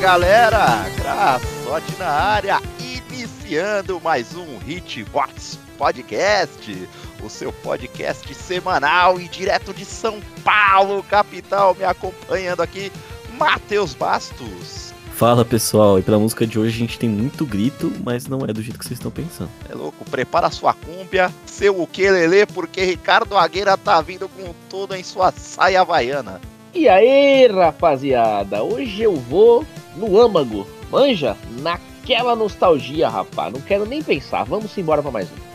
Galera, Graçote na área, iniciando mais um Hitbox Podcast, o seu podcast semanal e direto de São Paulo, capital, me acompanhando aqui, Matheus Bastos. Fala pessoal, e pela música de hoje a gente tem muito grito, mas não é do jeito que vocês estão pensando. É louco, prepara sua cúmbia, seu ukelele, porque Ricardo Agueira tá vindo com tudo em sua saia havaiana. E aí, rapaziada, hoje eu vou no âmago, manja? Naquela nostalgia, rapaz, não quero nem pensar, vamos embora pra mais um.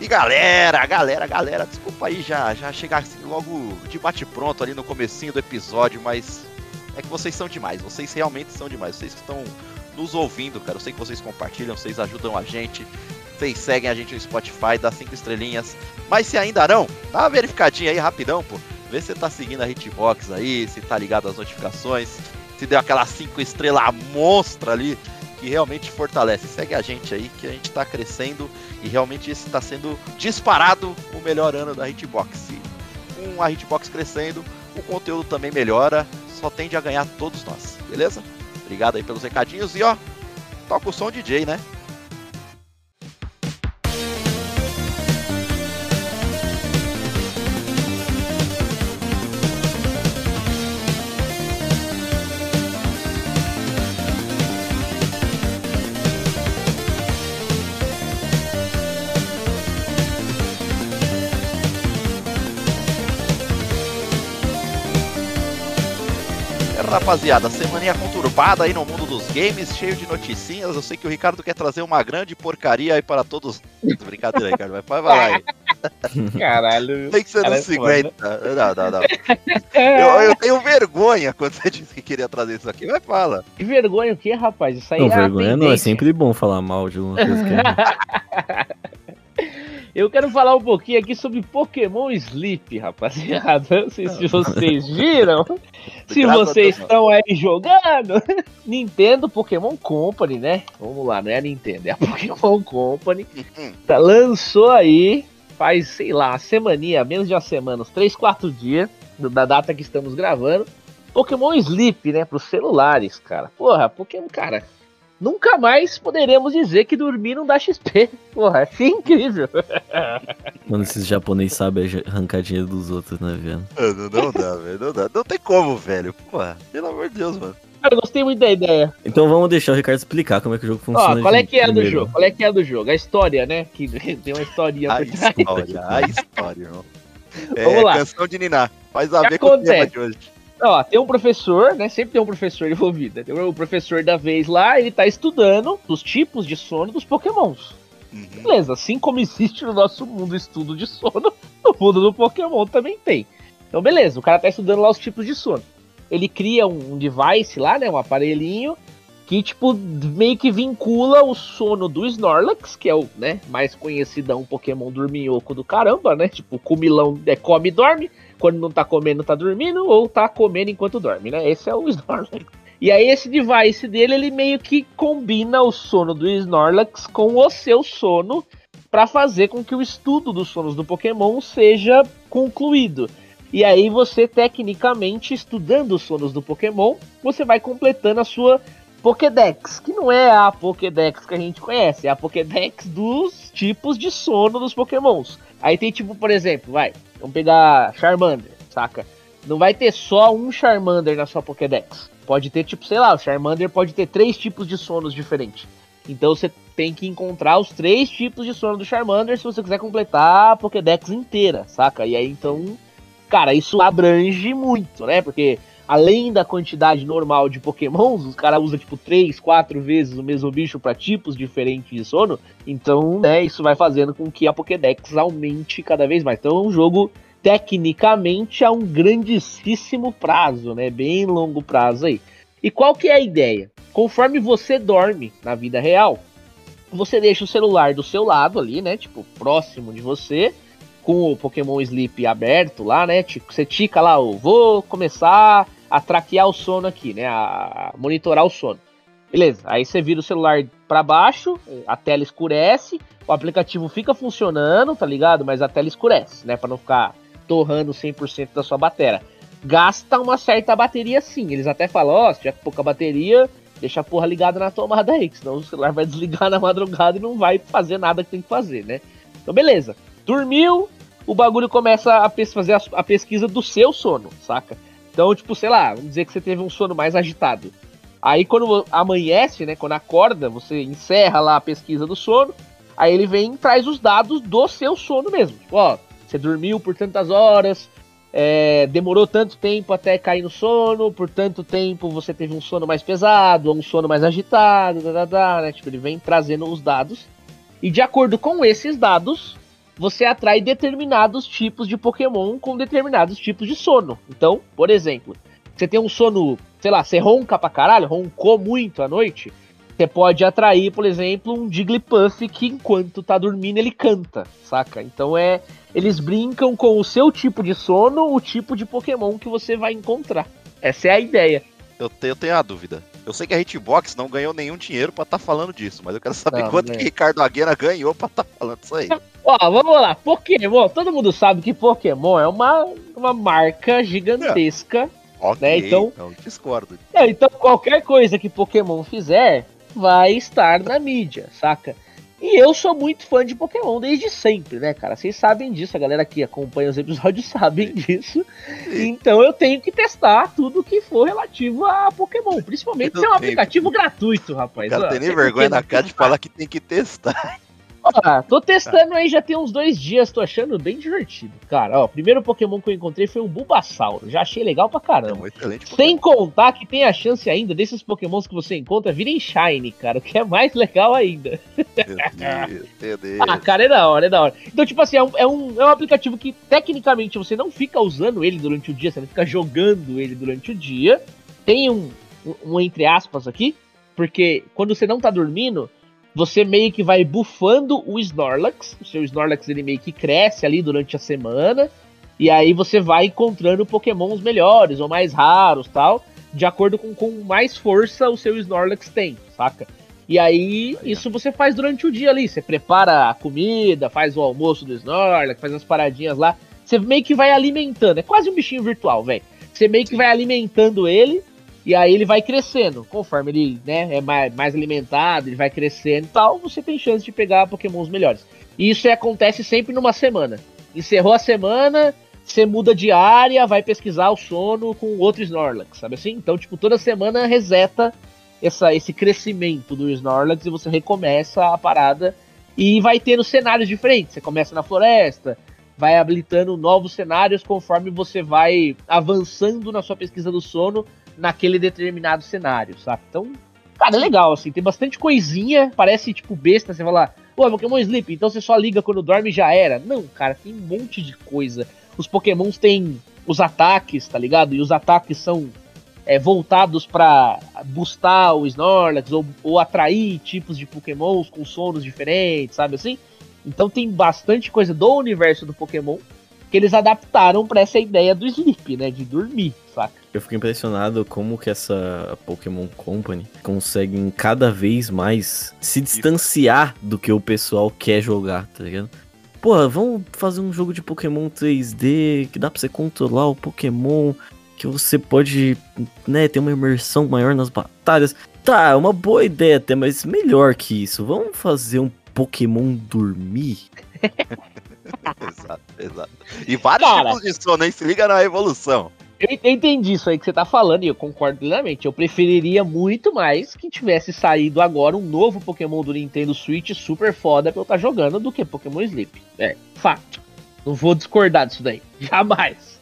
E galera, galera, galera, desculpa aí já, já chegar assim logo de bate pronto ali no comecinho do episódio, mas é que vocês são demais, vocês realmente são demais, vocês que estão nos ouvindo, cara, eu sei que vocês compartilham, vocês ajudam a gente, vocês seguem a gente no Spotify, dá cinco estrelinhas, mas se ainda não, dá uma verificadinha aí rapidão, pô, Vê se você tá seguindo a Hitbox aí, se tá ligado às notificações, se deu aquela 5 estrela monstra ali, que realmente fortalece. Segue a gente aí, que a gente tá crescendo e realmente esse tá sendo disparado o melhor ano da Hitbox. E com a Hitbox crescendo, o conteúdo também melhora, só tende a ganhar todos nós, beleza? Obrigado aí pelos recadinhos e ó, toca o som DJ, né? Rapaziada, semaninha conturbada aí no mundo dos games, cheio de noticinhas. Eu sei que o Ricardo quer trazer uma grande porcaria aí para todos. Brincadeira, Ricardo, vai falar aí. Caralho. Tem que ser nos 50. Não, não, não. Eu, eu, tenho vergonha quando você disse que queria trazer isso aqui. Vai, fala. Que vergonha o que, rapaz? Isso aí não, é vergonha não, é sempre bom falar mal de uma coisa que é... Eu quero falar um pouquinho aqui sobre Pokémon Sleep, rapaziada. Não sei se vocês viram. se vocês estão aí jogando. Nintendo Pokémon Company, né? Vamos lá, não é a Nintendo, é a Pokémon Company. Tá, lançou aí, faz, sei lá, uma semaninha, menos de uma semana, uns 3, 4 dias da data que estamos gravando. Pokémon Sleep, né? Para os celulares, cara. Porra, Pokémon, cara nunca mais poderemos dizer que dormir não dá XP. Porra, é incrível. Mano, esses japoneses sabem arrancar dinheiro dos outros, né, velho? Não, não dá, velho. Não dá. Não tem como, velho. Porra, pelo amor de Deus, mano. Cara, eu gostei muito da ideia. Então vamos deixar o Ricardo explicar como é que o jogo funciona. Ó, qual é que é do jogo? Qual é que é do jogo? A história, né? Que tem uma historinha a história, a história, irmão. É, vamos lá. canção de Niná. Faz a ver com o tema de hoje. Ó, tem um professor, né? Sempre tem um professor envolvido. Tem o professor da vez lá, ele tá estudando os tipos de sono dos pokémons. Uhum. Beleza, assim como existe no nosso mundo estudo de sono, no mundo do Pokémon também tem. Então, beleza, o cara tá estudando lá os tipos de sono. Ele cria um device lá, né? Um aparelhinho que, tipo, meio que vincula o sono do Snorlax, que é o, né, mais conhecidão Pokémon dorminhoco do caramba, né? Tipo, comilão é come e dorme quando não tá comendo, tá dormindo, ou tá comendo enquanto dorme, né? Esse é o Snorlax. E aí esse device dele, ele meio que combina o sono do Snorlax com o seu sono para fazer com que o estudo dos sonos do Pokémon seja concluído. E aí você, tecnicamente, estudando os sonos do Pokémon, você vai completando a sua Pokédex, que não é a Pokédex que a gente conhece, é a Pokédex dos tipos de sono dos Pokémons. Aí tem tipo, por exemplo, vai, Vamos pegar Charmander, saca? Não vai ter só um Charmander na sua Pokédex. Pode ter, tipo, sei lá, o Charmander pode ter três tipos de sonos diferentes. Então você tem que encontrar os três tipos de sono do Charmander se você quiser completar a Pokédex inteira, saca? E aí então, cara, isso abrange muito, né? Porque além da quantidade normal de pokémons, os caras usam tipo 3, 4 vezes o mesmo bicho para tipos diferentes de sono. Então, né, isso vai fazendo com que a Pokédex aumente cada vez mais. Então é um jogo tecnicamente a um grandíssimo prazo, né? Bem longo prazo aí. E qual que é a ideia? Conforme você dorme na vida real, você deixa o celular do seu lado ali, né? Tipo, próximo de você, com o Pokémon Sleep aberto lá, né? Você tica lá, o vou começar a traquear o sono aqui, né? A monitorar o sono. Beleza, aí você vira o celular para baixo, a tela escurece, o aplicativo fica funcionando, tá ligado? Mas a tela escurece, né? Para não ficar torrando 100% da sua bateria. gasta uma certa bateria sim. Eles até falam, ó, oh, se tiver pouca bateria, deixa a porra ligada na tomada aí, que senão o celular vai desligar na madrugada e não vai fazer nada que tem que fazer, né? Então, beleza. Dormiu, o bagulho começa a fazer a pesquisa do seu sono, saca? Então, tipo, sei lá, vamos dizer que você teve um sono mais agitado. Aí quando amanhece, né, quando acorda, você encerra lá a pesquisa do sono, aí ele vem e traz os dados do seu sono mesmo. Tipo, ó, você dormiu por tantas horas, é, demorou tanto tempo até cair no sono, por tanto tempo você teve um sono mais pesado, um sono mais agitado, da, da, da, né? Tipo, ele vem trazendo os dados. E de acordo com esses dados, você atrai determinados tipos de Pokémon com determinados tipos de sono. Então, por exemplo, você tem um sono, sei lá, você ronca pra caralho, roncou muito à noite, você pode atrair, por exemplo, um Jigglypuff que enquanto tá dormindo ele canta, saca? Então é. Eles brincam com o seu tipo de sono, o tipo de Pokémon que você vai encontrar. Essa é a ideia. Eu, te, eu tenho a dúvida. Eu sei que a Hitbox não ganhou nenhum dinheiro para estar tá falando disso, mas eu quero saber não, quanto que Ricardo Aguena ganhou para estar tá falando isso aí. Ó, vamos lá. Pokémon, todo mundo sabe que Pokémon é uma, uma marca gigantesca. É Ok, né? então, então discordo. É, então qualquer coisa que Pokémon fizer vai estar na mídia, saca? E eu sou muito fã de Pokémon desde sempre, né, cara? Vocês sabem disso, a galera que acompanha os episódios sabem disso. Então eu tenho que testar tudo que for relativo a Pokémon, principalmente se é um aplicativo gratuito, rapaz. O cara tem nem vergonha na cara de falar que tem que testar. Ó, tô testando aí já tem uns dois dias, tô achando bem divertido. Cara, ó, o primeiro Pokémon que eu encontrei foi um Bulbasauro. Já achei legal pra caramba. É um excelente Sem contar que tem a chance ainda desses Pokémons que você encontra virem Shine, cara, o que é mais legal ainda. Meu Deus, ah, cara, é da hora, é da hora. Então, tipo assim, é um, é, um, é um aplicativo que tecnicamente você não fica usando ele durante o dia, você não fica jogando ele durante o dia. Tem um, um, um entre aspas aqui, porque quando você não tá dormindo, você meio que vai bufando o Snorlax. O seu Snorlax ele meio que cresce ali durante a semana. E aí você vai encontrando pokémons melhores ou mais raros tal. De acordo com, com mais força o seu Snorlax tem, saca? E aí, isso você faz durante o dia ali. Você prepara a comida, faz o almoço do Snorlax, faz as paradinhas lá. Você meio que vai alimentando. É quase um bichinho virtual, velho. Você meio que vai alimentando ele e aí ele vai crescendo. Conforme ele né, é mais, mais alimentado, ele vai crescendo e tal, você tem chance de pegar pokémons melhores. E isso acontece sempre numa semana. Encerrou a semana, você muda de área, vai pesquisar o sono com outro Snorlax, sabe assim? Então, tipo, toda semana reseta essa, esse crescimento do Snorlax e você recomeça a parada e vai tendo cenários diferentes. Você começa na floresta, vai habilitando novos cenários conforme você vai avançando na sua pesquisa do sono naquele determinado cenário, sabe? Então, cara, é legal, assim, tem bastante coisinha, parece tipo besta, você falar, pô, Pokémon Sleep, então você só liga quando dorme e já era. Não, cara, tem um monte de coisa. Os Pokémons têm os ataques, tá ligado? E os ataques são é, voltados para boostar o Snorlax ou, ou atrair tipos de Pokémons com sonos diferentes, sabe assim? Então tem bastante coisa do universo do Pokémon que eles adaptaram para essa ideia do sleep, né? De dormir, saca? Eu fico impressionado como que essa Pokémon Company consegue cada vez mais se distanciar do que o pessoal quer jogar, tá ligado? Porra, vamos fazer um jogo de Pokémon 3D que dá pra você controlar o Pokémon, que você pode, né, ter uma imersão maior nas batalhas. Tá, é uma boa ideia até, mas melhor que isso. Vamos fazer um Pokémon dormir? exato, exato. E vários Cara, tipos de sono, hein? Se liga na evolução. Eu entendi isso aí que você tá falando e eu concordo plenamente. Eu preferiria muito mais que tivesse saído agora um novo Pokémon do Nintendo Switch super foda pra eu estar tá jogando do que Pokémon Sleep. É, fato. Não vou discordar disso daí. Jamais.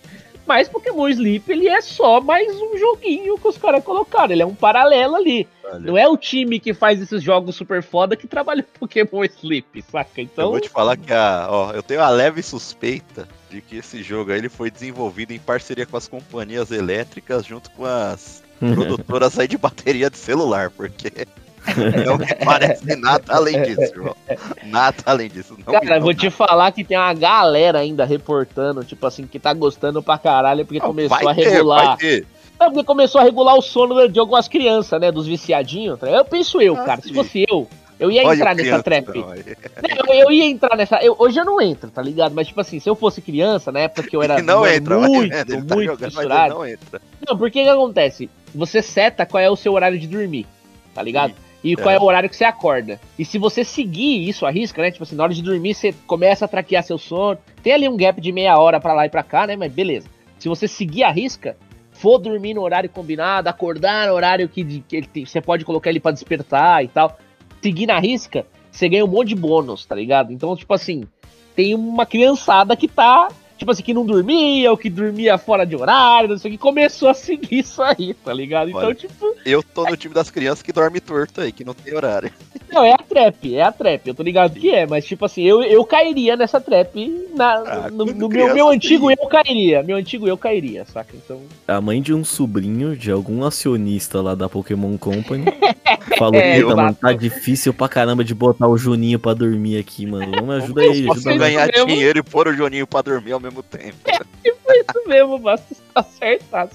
Mas Pokémon Sleep, ele é só mais um joguinho que os caras colocaram. Ele é um paralelo ali. Não é o time que faz esses jogos super foda que trabalha Pokémon Sleep, saca? Então. Eu vou te falar que a, ó, eu tenho a leve suspeita de que esse jogo aí ele foi desenvolvido em parceria com as companhias elétricas junto com as produtoras aí de bateria de celular, porque não me parece nada além disso, irmão. Nada além disso. Não Cara, vou nada. te falar que tem uma galera ainda reportando, tipo assim, que tá gostando pra caralho porque não, começou a regular. Ter, é porque começou a regular o sono de algumas crianças, né? Dos viciadinhos. Tá? Eu penso eu, ah, cara. Sim. Se fosse eu, Eu ia Olha entrar o nessa criança, trap. não, eu ia entrar nessa. eu- hoje eu não entro, tá ligado? Mas, tipo assim, se eu fosse criança, na época que eu era não mano, entra, muito, vendo, ele tá muito jogando, mas fissurado. não entra. Não, porque o que acontece? Você seta qual é o seu horário de dormir, tá ligado? E qual é. É. o horário que você acorda. E se você seguir isso à risca, né? Tipo assim, na hora de dormir, você começa a traquear seu sono. Tem ali um gap de meia hora pra lá e pra cá, né? Mas beleza. Se você seguir a risca, for dormir no horário combinado, acordar no horário que, que ele tem- você pode colocar ele pra despertar e tal, seguir na risca, você ganha um monte de bônus, tá ligado? Então, tipo assim, tem uma criançada que tá tipo assim, que não dormia, ou que dormia fora de horário, não sei o que, começou a seguir isso aí, tá ligado? Então, Olha. tipo, Eu tô no time das crianças que dorme torto aí, que não tem horário. não, é a trap, é a trap, eu tô ligado que é, mas tipo assim, eu, eu cairia nessa trap na, Ah, no, no meu, meu antigo eu cairia, meu antigo eu cairia, saca? Então, A mãe de um sobrinho de algum acionista lá da Pokémon Company falou: É, Puta, mano, tá difícil pra caramba de botar o Juninho pra dormir aqui, mano. Vamos ajuda aí, Posso ajuda aí. ganhar mesmo. dinheiro e pôr o Joninho pra dormir ao mesmo tempo. isso mesmo, basta acertar.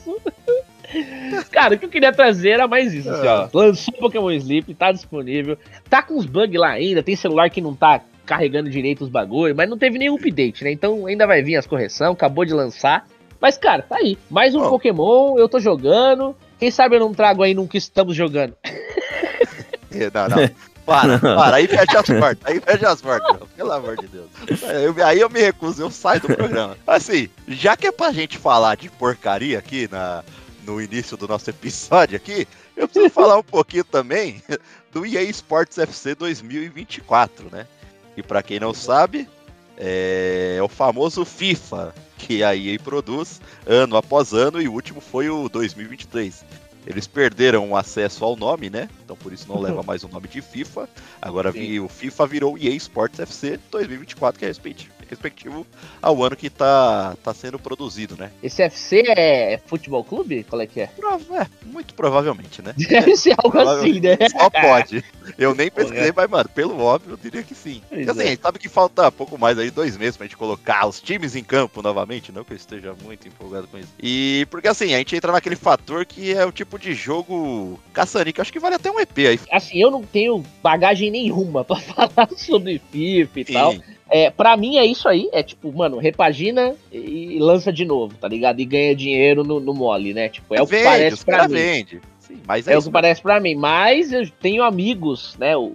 Cara, o que eu queria trazer era mais isso, assim, ó. Lançou Pokémon Sleep, tá disponível. Tá com uns bugs lá ainda, tem celular que não tá carregando direito os bagulho, mas não teve nenhum update, né? Então ainda vai vir as correções, acabou de lançar. Mas, cara, tá aí. Mais um Ó. Pokémon, eu tô jogando. Quem sabe eu não trago aí num que estamos jogando. É, Não, não. Para, para, aí fecha as portas, aí fecha as portas, pelo amor de Deus. Aí eu, aí eu me recuso, eu saio do programa. Assim, já que é pra gente falar de porcaria aqui na, no início do nosso episódio aqui, eu preciso falar um pouquinho também do EA Sports FC 2024, né? E pra quem não sabe, é o famoso FIFA que a EA produz ano após ano e o último foi o 2023. Eles perderam o acesso ao nome, né? Então por isso não leva mais o nome de FIFA. Agora Sim. vi- o FIFA virou EA Sports FC 2024, que é respectivo, respectivo ao ano que tá, tá sendo produzido, né? Esse FC é futebol clube? Qual é que é? É, muito provavelmente, né? Deve ser algo assim, né? Só pode. Eu nem pesquisei, mas, mano, pelo óbvio, eu diria que sim. Pois E assim, é. a gente sabe que falta pouco mais aí, dois meses pra gente colocar os times em campo novamente, não que eu esteja muito empolgado com isso. E porque assim, a gente entra naquele fator que é o tipo de jogo caçanique, acho que vale até um EP aí. Assim, eu não tenho bagagem nenhuma pra falar sobre FIFA e tal. É, pra mim é isso aí, é tipo, mano, repagina e lança de novo, tá ligado? E ganha dinheiro no, no mole, né? Tipo, é o que Vende, parece pra cara mim. vende. Sim, mas é, É o que parece pra mim. Mas eu tenho amigos, né? O,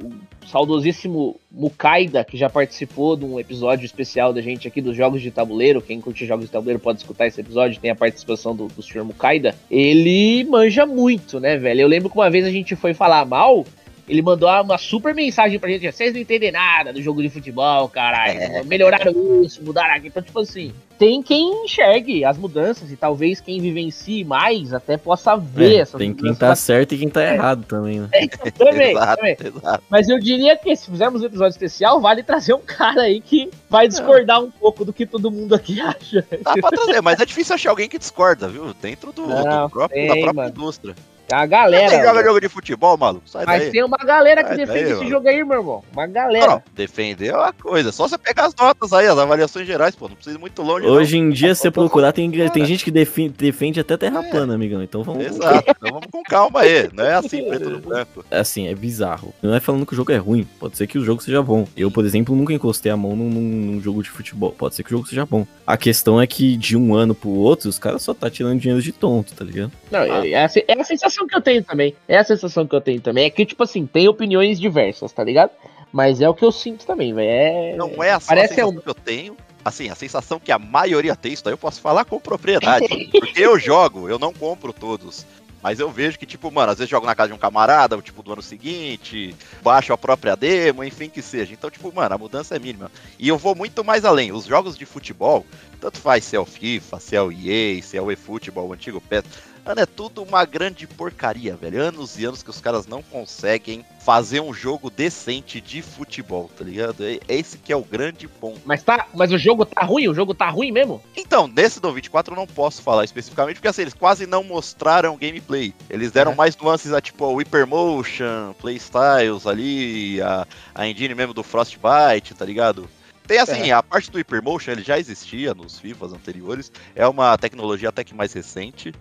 saudosíssimo Mukaida, que já participou de um episódio especial da gente aqui dos jogos de tabuleiro. Quem curte jogos de tabuleiro pode escutar esse episódio, tem a participação do, do senhor Mukaida. Ele manja muito, né, velho? Eu lembro que uma vez a gente foi falar mal. Ele mandou uma super mensagem pra gente: vocês não entendem nada do jogo de futebol, caralho. Melhoraram isso, mudaram aqui. Então, tipo assim, tem quem enxergue as mudanças e talvez quem vivencie mais até possa ver É, essas tem quem mudanças. tá certo e quem tá errado também, né? também, exato, também. exato. Mas eu diria que se fizermos um episódio especial, vale trazer um cara aí que vai discordar um pouco do que todo mundo aqui acha. Dá pra trazer, mas é difícil achar alguém que discorda, viu? Dentro do, Não, do próprio, tem, da própria mano. indústria. A Quem galera. joga jogo de futebol, maluco? Sai mas daí. tem uma galera que Sai defende daí, esse mano. jogo aí, meu irmão. Uma galera. Não, defender é uma coisa. Só você pegar as notas aí, as avaliações gerais, pô. Não precisa ir muito longe, Hoje em dia, Tá se você procurar, tem, tem gente que defi- defende até terra É. plana, amigão. Então não. vamos. Exato. Então vamos com calma aí. Não é assim, preto no branco. Assim, é bizarro. Não é falando que o jogo é ruim. Pode ser que o jogo seja bom. Eu, por exemplo, nunca encostei a mão num, num- jogo de futebol. Pode ser que o jogo seja bom. A questão é que de um ano pro outro, os caras só tá tirando dinheiro de tonto, tá ligado? Não, é, a, é a sensação que eu tenho também. É a sensação que eu tenho também. É que, tipo assim, tem opiniões diversas, tá ligado? Mas é o que eu sinto também, velho. É... Não é a Parece sensação um- que eu tenho. Assim, a sensação que a maioria tem, isso daí eu posso falar com propriedade. porque eu jogo, eu não compro todos. Mas eu vejo que, tipo, mano, às vezes jogo na casa de um camarada, tipo, do ano seguinte, baixo a própria demo, enfim que seja. Então, tipo, mano, a mudança é mínima. E eu vou muito mais além. Os jogos de futebol, tanto faz se é o FIFA, se é o EA, se é o eFootball, o antigo PES, Mano, é tudo uma grande porcaria, velho. Anos e anos que os caras não conseguem fazer um jogo decente de futebol, tá ligado? É é esse que é o grande ponto. Mas, tá, mas o jogo tá ruim? O jogo tá ruim mesmo? Então, nesse do 24 eu não posso falar especificamente, porque assim, eles quase não mostraram gameplay. Eles deram É. mais nuances a tipo o Hypermotion, Playstyles ali, a, a engine mesmo do Frostbite, tá ligado? Tem assim, a parte do Hypermotion ele já existia nos FIFAs anteriores, é uma tecnologia até que mais recente.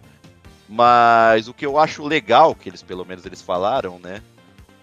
Mas o que eu acho legal, que eles pelo menos eles falaram, né?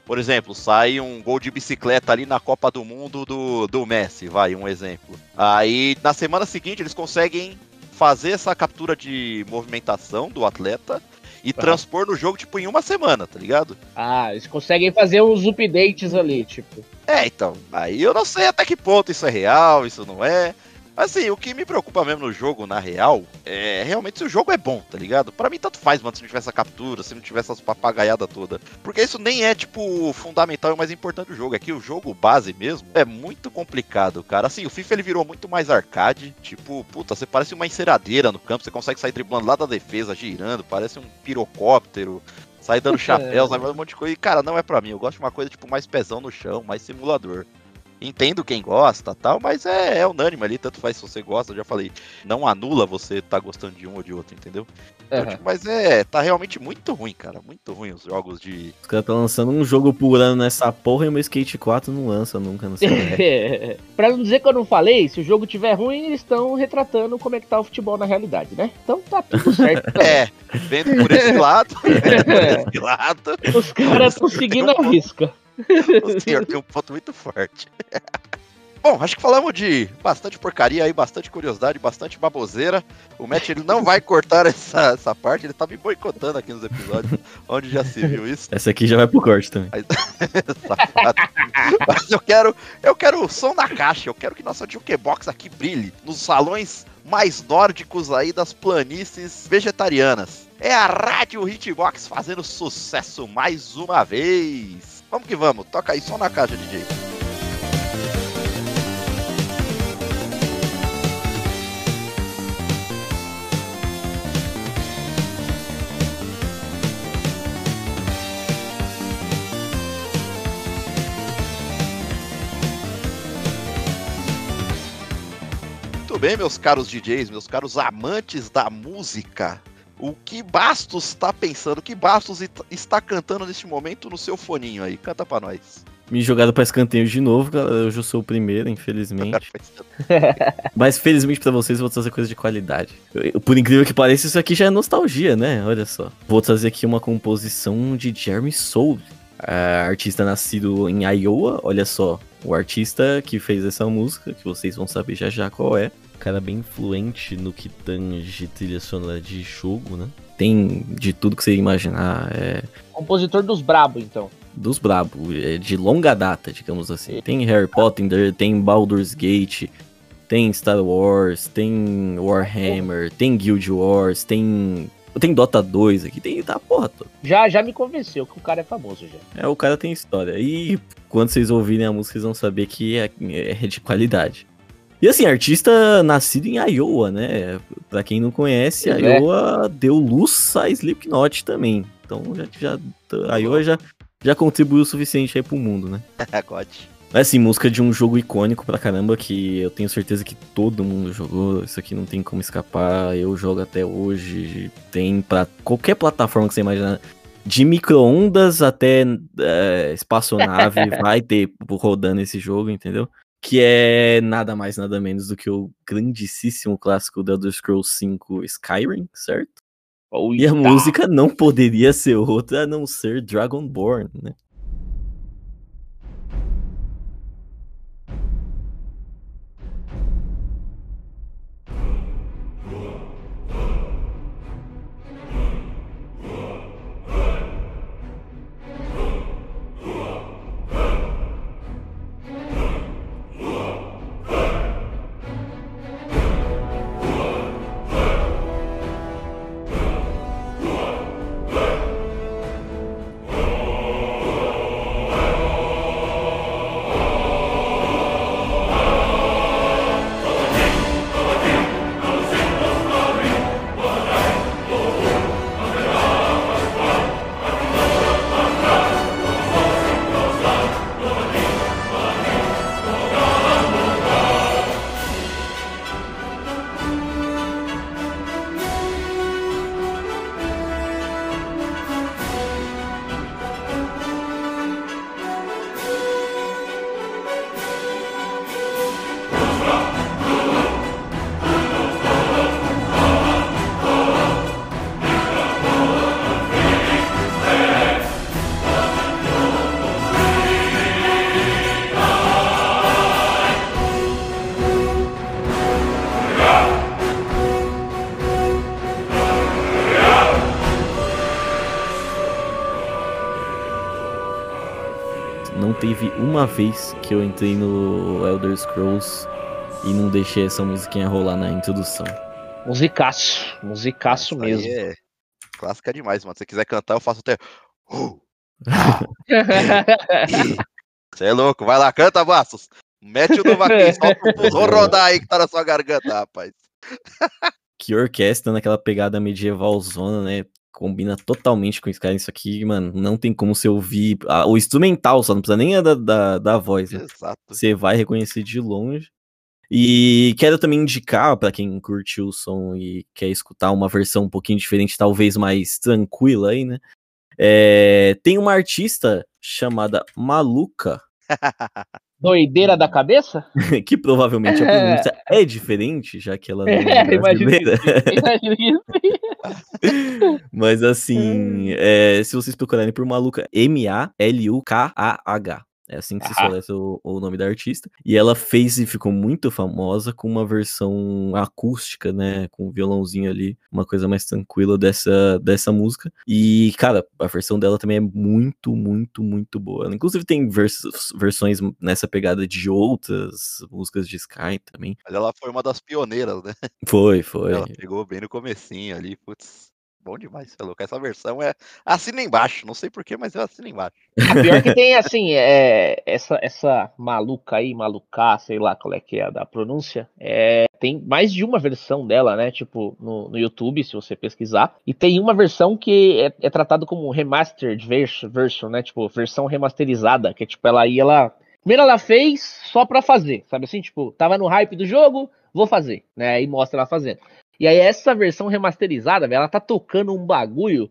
Por exemplo, sai um gol de bicicleta ali na Copa do Mundo do, do Messi, vai, um exemplo. Aí na semana seguinte eles conseguem fazer essa captura de movimentação do atleta e Tá. transpor no jogo, tipo, em uma semana, tá ligado? Ah, eles conseguem fazer uns updates ali, tipo. É, então, aí eu não sei até que ponto isso é real, isso não é. Assim, o que me preocupa mesmo no jogo, na real, é realmente se o jogo é bom, tá ligado? Pra mim, tanto faz, mano, se não tiver essa captura, se não tiver essas papagaiadas toda. Porque isso nem é, tipo, fundamental e o mais importante do jogo. É que o jogo base mesmo é muito complicado, cara. Assim, o FIFA ele virou muito mais arcade. Tipo, puta, você parece uma enceradeira no campo, você consegue sair driblando lá da defesa, girando, parece um pirocóptero. Sai dando chapéu, sai fazendo um monte de coisa. E, cara, não é pra mim. Eu gosto de uma coisa, tipo, mais pezão no chão, mais simulador. Entendo quem gosta tal, mas é, é unânime ali, tanto faz se você gosta, eu já falei. Não anula você tá gostando de um ou de outro, entendeu? Então, Aham. tipo, mas é, tá realmente muito ruim, cara. Muito ruim os jogos de. Os caras estão lançando um jogo por ano nessa porra e o meu Skate 4 não lança nunca, não sei. né? pra não dizer que eu não falei, se o jogo tiver ruim, eles estão retratando como é que tá o futebol na realidade, né? Então tá tudo certo. É, vendo por esse lado, vendo por esse lado, Os caras estão seguindo a risca. o senhor tem um ponto muito forte. Bom, acho que falamos de bastante porcaria aí, bastante curiosidade, bastante baboseira. O Matt ele não vai cortar essa, essa parte, ele tá me boicotando aqui nos episódios, onde já se viu isso. Essa aqui já vai pro corte também. Safado. Mas eu quero, eu quero o som na caixa, eu quero que nossa jukebox aqui brilhe nos salões mais nórdicos aí das planícies vegetarianas. É a Rádio Hitbox fazendo sucesso mais uma vez. Vamos que vamos, toca aí som na caixa, DJ. Muito bem, meus caros DJs, meus caros amantes da música. O que Bastos está pensando? O que Bastos está cantando neste momento no seu foninho aí? Canta pra nós. Me jogaram pra escanteio de novo, cara. Eu já sou o primeiro, infelizmente. Mas felizmente pra vocês eu vou trazer coisa de qualidade. Eu- Por incrível que pareça, isso aqui já é nostalgia, né? Olha só. Vou trazer aqui uma composição de Jeremy Soule, é, artista nascido em Iowa. Olha só, o artista que fez essa música, que vocês vão saber já já qual é. Cara bem influente no que tange trilha sonora de jogo, né? Tem de tudo que você imaginar. É, Compositor dos brabo, então. dos brabo, é de longa data, digamos assim. Tem Harry Potter, tem Baldur's Gate, tem Star Wars, tem Warhammer, tem Guild Wars, tem tem Dota 2 aqui, tem tá porra toda. Já, já me convenceu que o cara é famoso já. É, o cara tem história. E quando vocês ouvirem a música, vocês vão saber que é, é de qualidade. E assim, artista nascido em Iowa, né? Pra quem não conhece, é. Iowa deu luz a Slipknot também. Então já, já a Iowa já, já contribuiu o suficiente aí pro mundo, né? God. Mas assim, música de um jogo icônico pra caramba que eu tenho certeza que todo mundo jogou. Isso aqui não tem como escapar. Eu jogo até hoje. Tem pra qualquer plataforma que você imaginar. De micro-ondas até é, espaçonave vai ter rodando esse jogo, entendeu? Que é nada mais, nada menos do que o grandíssimo clássico da Elder Scrolls 5 Skyrim, certo? E a música não poderia ser outra a não ser Dragonborn, né? Uma vez que eu entrei no Elder Scrolls e não deixei essa musiquinha rolar na introdução. Musicaço, musicaço Isso aí mesmo. É clássica demais, mano. Se você quiser cantar, eu faço até. Você é louco, vai lá, canta, Bastos. Mete o Novaquim, solta o pulso, rodar aí que tá na sua garganta, rapaz. que orquestra naquela pegada medieval zona, né? Combina totalmente com Skyrim. Isso aqui, mano, não tem como você ouvir. ah, o instrumental só, não precisa nem da, da, da voz. Né? Exato. Você vai reconhecer de longe. E quero também indicar pra quem curtiu o som e quer escutar uma versão um pouquinho diferente, talvez mais tranquila aí, né? É, tem uma artista chamada Maluca, Doideira da cabeça? que provavelmente a É. pronúncia é diferente, já que ela não É, é imagino brasileira. Imagina isso. Mas assim, é, se vocês procurarem por Maluca, M-A-L-U-K-A-H. É assim que se soletra o, o nome da artista. E ela fez e ficou muito famosa com uma versão acústica, né? Com um violãozinho ali, uma coisa mais tranquila dessa, dessa música. E, cara, a versão dela também é muito, muito, muito boa. Ela, inclusive tem vers versões nessa pegada de outras músicas de Sky também. Mas ela foi uma das pioneiras, né? Foi, foi. Ela pegou bem no comecinho ali, putz. Bom demais, você é louco. Essa versão é assina embaixo. Não sei porquê, mas eu assino embaixo. A pior que tem, assim, é, essa, essa maluca aí, maluca, sei lá qual é que é a da pronúncia, é, tem mais de uma versão dela, né? Tipo, no, no YouTube, se você pesquisar. E tem uma versão que é, é tratado como remastered vers- version, né? Tipo, versão remasterizada, que é tipo, ela aí, ela. Primeiro ela fez só pra fazer, sabe assim? Tipo, tava no hype do jogo, vou fazer, né? Aí mostra ela fazendo. E aí essa versão remasterizada, velho, ela tá tocando um bagulho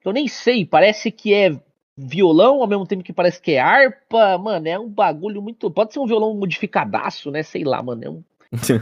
que eu nem sei, parece que é violão, ao mesmo tempo que parece que é harpa, mano, é um bagulho muito. Pode ser um violão modificadaço, né? Sei lá, mano. É, um-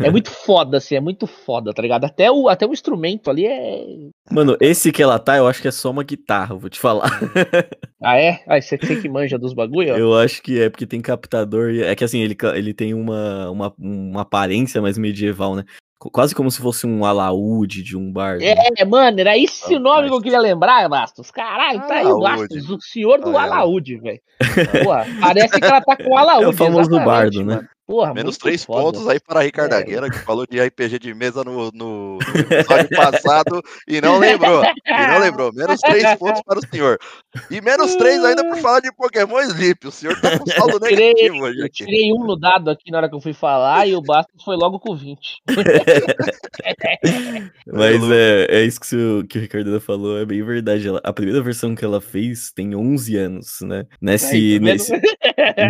é muito foda, assim, é muito foda, tá ligado? Até o, até o instrumento ali é. Mano, esse que ela tá, eu acho que é só uma guitarra, vou te falar. Ah, é? Ah, você tem que manja dos bagulho? ó. Eu acho que é, porque tem captador. e- É que assim, ele, ele tem uma, uma, uma aparência mais medieval, né? Qu- Quase como se fosse um alaúde de um bar. né? É, mano, era esse o nome que eu queria lembrar, Bastos. Caralho, tá aí o. Bastos, o senhor do lá. alaúde, velho. Parece que ela tá com o alaúde. É o famoso bardo, né? mano. Porra, Menos três foda. pontos aí para a Ricardo É. Agueira, que falou de RPG de mesa no, no, no episódio passado e não lembrou. E não lembrou. Menos três pontos para o senhor. E menos três ainda por falar de Pokémon Sleep. O senhor tá com saldo Eu negativo hoje Eu aqui. tirei um no dado aqui na hora que eu fui falar e o Bastos foi logo com 20. Mas é, é isso que o, que o Ricardo falou, é bem verdade. Ela- a primeira versão que ela fez tem 11 anos, né? Nesse, vendo? nesse,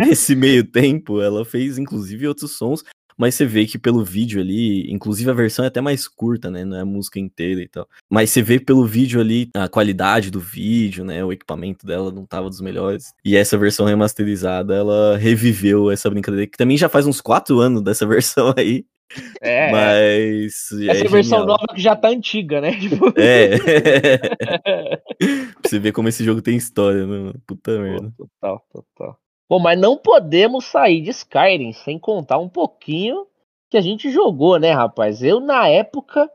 nesse meio tempo, ela fez inclusive outros sons, mas você vê que pelo vídeo ali, inclusive a versão é até mais curta, né? Não é a música inteira e tal. Mas você vê pelo vídeo ali a qualidade do vídeo, né? O equipamento dela não tava dos melhores. E essa versão remasterizada, ela reviveu essa brincadeira, que também já faz uns 4 anos dessa versão aí. É, Mas. essa é versão genial. nova que já tá antiga, né? Tipo, É. pra você ver como esse jogo tem história, né? Puta merda. Total, total. Bom, mas não podemos sair de Skyrim sem contar um pouquinho que a gente jogou, né, rapaz? Eu, na época,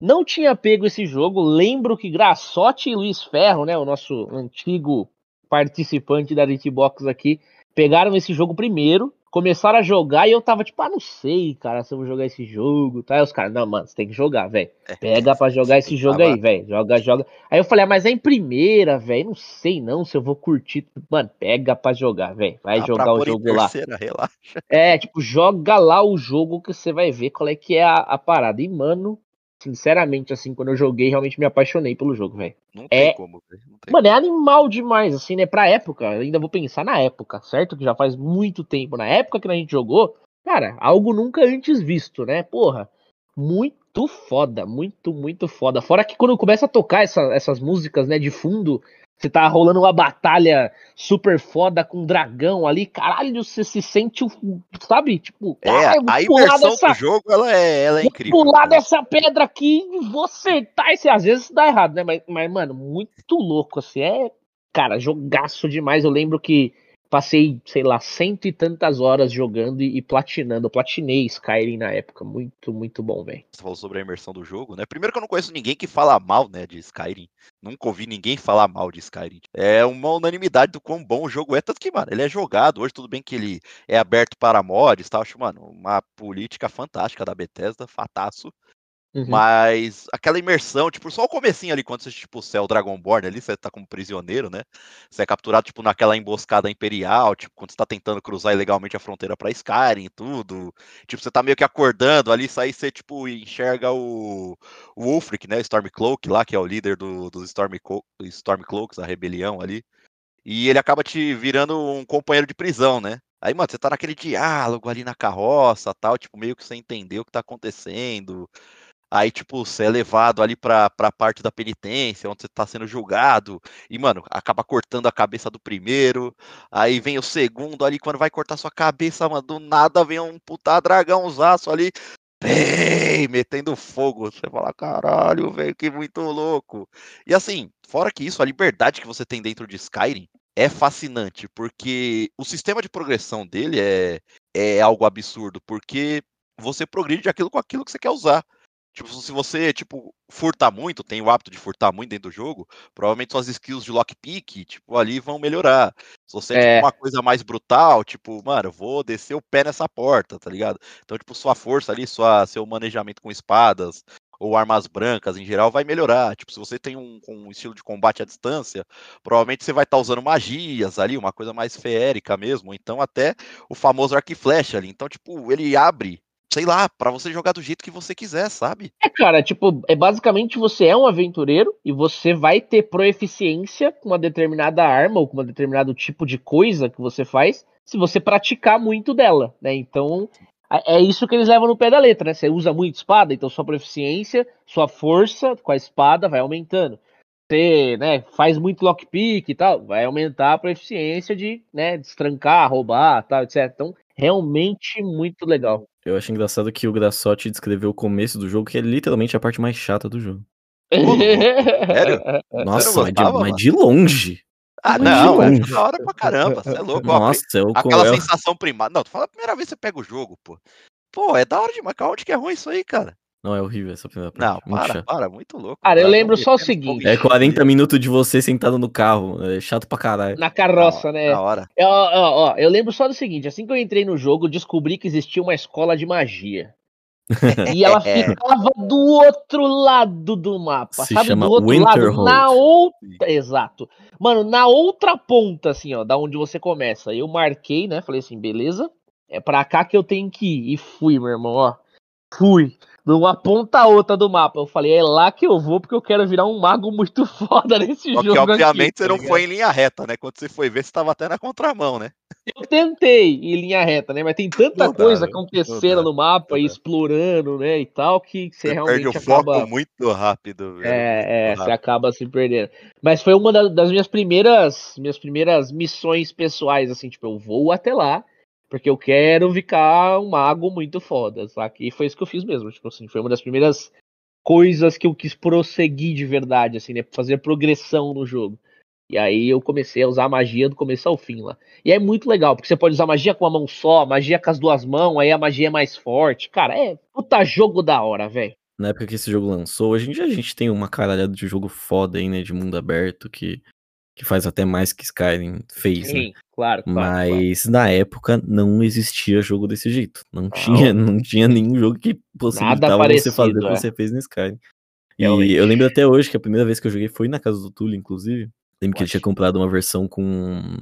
não tinha pego esse jogo. Lembro que Graçote e Luiz Ferro, né, o nosso antigo participante da Hitbox aqui, pegaram esse jogo primeiro, começaram a jogar e eu tava tipo, ah, não sei, cara, se eu vou jogar esse jogo, tá? Aí os caras, não, mano, você tem que jogar, velho. Pega pra jogar esse jogo aí, velho. Joga, joga. Aí eu falei, ah, mas é em primeira, velho. Não sei não se eu vou curtir. Mano, pega pra jogar, velho. Vai jogar o jogo lá. terceira, relaxa. É, tipo, joga lá o jogo que você vai ver qual é que é a, a parada. E, mano, sinceramente, assim, quando eu joguei, realmente me apaixonei pelo jogo, velho. Não É- tem como, velho. Mano, é animal demais, assim, né? Pra época, ainda vou pensar na época, certo? Que já faz muito tempo. Na época que a gente jogou, cara, algo nunca antes visto, né? Porra, muito foda, muito, muito foda. Fora que quando começa a tocar essa- essas músicas, né, de fundo, você tá rolando uma batalha super foda com um dragão ali, caralho, você se sente, sabe? Tipo, É, vou a imersão dessa do jogo, ela é, ela é Vou incrível. pular dessa pedra aqui e acertar esse. Às vezes dá errado, né? Mas, mas, mano, muito louco, assim. É, cara, jogaço demais. Eu lembro que passei, sei lá, cento e tantas horas jogando e, e platinando. Platinei Skyrim na época. Muito, muito bom, velho. Você falou sobre a imersão do jogo, né? Primeiro que eu não conheço ninguém que fala mal, né, de Skyrim. Nunca ouvi ninguém falar mal de Skyrim. É uma unanimidade do quão bom o jogo é, tanto que, mano, ele é jogado. Hoje tudo bem que ele é aberto para mods, tá? Acho, mano, uma política fantástica da Bethesda, fataço. Uhum. Mas aquela imersão, tipo, só o comecinho ali, quando você, tipo, você é o Dragonborn ali, você tá como prisioneiro, né? Você é capturado, tipo, naquela emboscada imperial, tipo, quando você tá tentando cruzar ilegalmente a fronteira pra Skyrim e tudo. Tipo, você tá meio que acordando ali, aí você, tipo, enxerga o, o Ulfric, né? Stormcloak lá, que é o líder do, dos Stormcloaks, a rebelião ali. E ele acaba te virando um companheiro de prisão, né? Aí, mano, você tá naquele diálogo ali na carroça, tal, tipo, meio que você entendeu o que tá acontecendo. Aí, tipo, você é levado ali pra, pra parte da penitência, onde você tá sendo julgado. E, mano, acaba cortando a cabeça do primeiro. Aí vem o segundo ali, quando vai cortar sua cabeça, mano, do nada vem um puta dragãozaço ali. Ei, metendo fogo. Você fala, caralho, velho, que muito louco. E assim, fora que isso, a liberdade que você tem dentro de Skyrim é fascinante, porque o sistema de progressão dele é, é algo absurdo, porque você progride aquilo com aquilo que você quer usar. Tipo, se você, tipo, furtar muito, tem o hábito de furtar muito dentro do jogo, provavelmente suas skills de lockpick, tipo, ali vão melhorar. Se você é, tipo, uma coisa mais brutal, tipo, mano, eu vou descer o pé nessa porta, tá ligado? Então, tipo, sua força ali, sua, seu manejamento com espadas, ou armas brancas em geral vai melhorar. Tipo, se você tem um, um estilo de combate à distância, provavelmente você vai estar tá usando magias ali, uma coisa mais feérica mesmo, então até o famoso arco e flecha ali. Então, tipo, ele abre sei lá, para você jogar do jeito que você quiser, sabe? É, cara, tipo, é basicamente você é um aventureiro e você vai ter proeficiência com uma determinada arma ou com um determinado tipo de coisa que você faz, se você praticar muito dela, né? Então, é isso que eles levam no pé da letra, né? Você usa muito espada, então sua proficiência, sua força com a espada vai aumentando. Você, né, faz muito lockpick e tal, vai aumentar a proficiência de, né, destrancar, roubar, tal, etc. Então, realmente muito legal. Eu acho engraçado que o Grassotti descreveu o começo do jogo, que é literalmente a parte mais chata do jogo. Sério? Nossa, mas, de, mas de longe. Ah, não, é da hora pra caramba, você é louco. Nossa, ó, eu, Aquela eu... sensação primária. Não, tu fala a primeira vez que você pega o jogo, pô. Pô, é da hora demais. Onde que é ruim isso aí, cara? Não, é horrível essa primeira parte. Não, para, para, muito louco. Cara, eu lembro só o seguinte. É 40 minutos de você sentado no carro. É chato pra caralho. Na carroça, né? Na hora. Eu, ó, ó, eu lembro só do seguinte: assim que eu entrei no jogo, descobri que existia uma escola de magia. e ela ficava do outro lado do mapa, Se sabe? Chama do outro Winterhold. lado, na outra, exato. Mano, na outra ponta assim, ó, da onde você começa. Eu marquei, né? Falei assim, beleza? É pra cá que eu tenho que ir. E fui, meu irmão, ó. Fui de uma ponta a outra do mapa. Eu falei, é lá que eu vou, porque eu quero virar um mago muito foda nesse Só jogo. Porque, obviamente, aqui, você não foi em linha reta, né? Quando você foi ver, você tava até na contramão, né? Eu tentei em linha reta, né? Mas tem tanta coisa acontecendo no mapa e explorando, né? E tal, que você, você realmente perde o acaba... foco muito rápido, velho. É, é, você acaba se perdendo. Mas foi uma das minhas primeiras, minhas primeiras missões pessoais, assim, tipo, eu vou até lá porque eu quero ficar um mago muito foda, saca? E foi isso que eu fiz mesmo. Tipo assim, foi uma das primeiras coisas que eu quis prosseguir de verdade, assim, né? Fazer progressão no jogo. E aí eu comecei a usar magia do começo ao fim lá. E é muito legal, porque você pode usar magia com a mão só, magia com as duas mãos, aí a magia é mais forte. Cara, é puta jogo da hora, velho. Na época que esse jogo lançou, hoje em dia a gente tem uma caralhada de jogo foda aí, né? De mundo aberto, que que faz até mais que Skyrim fez, Sim, né? Claro, claro, Mas claro. na época não existia jogo desse jeito. Não, não. tinha, não tinha nenhum jogo que possibilitava parecido, você fazer o que é. você fez no Skyrim. Realmente. E eu lembro até hoje que a primeira vez que eu joguei foi na casa do Túlio, inclusive. Lembro que ele tinha comprado uma versão com.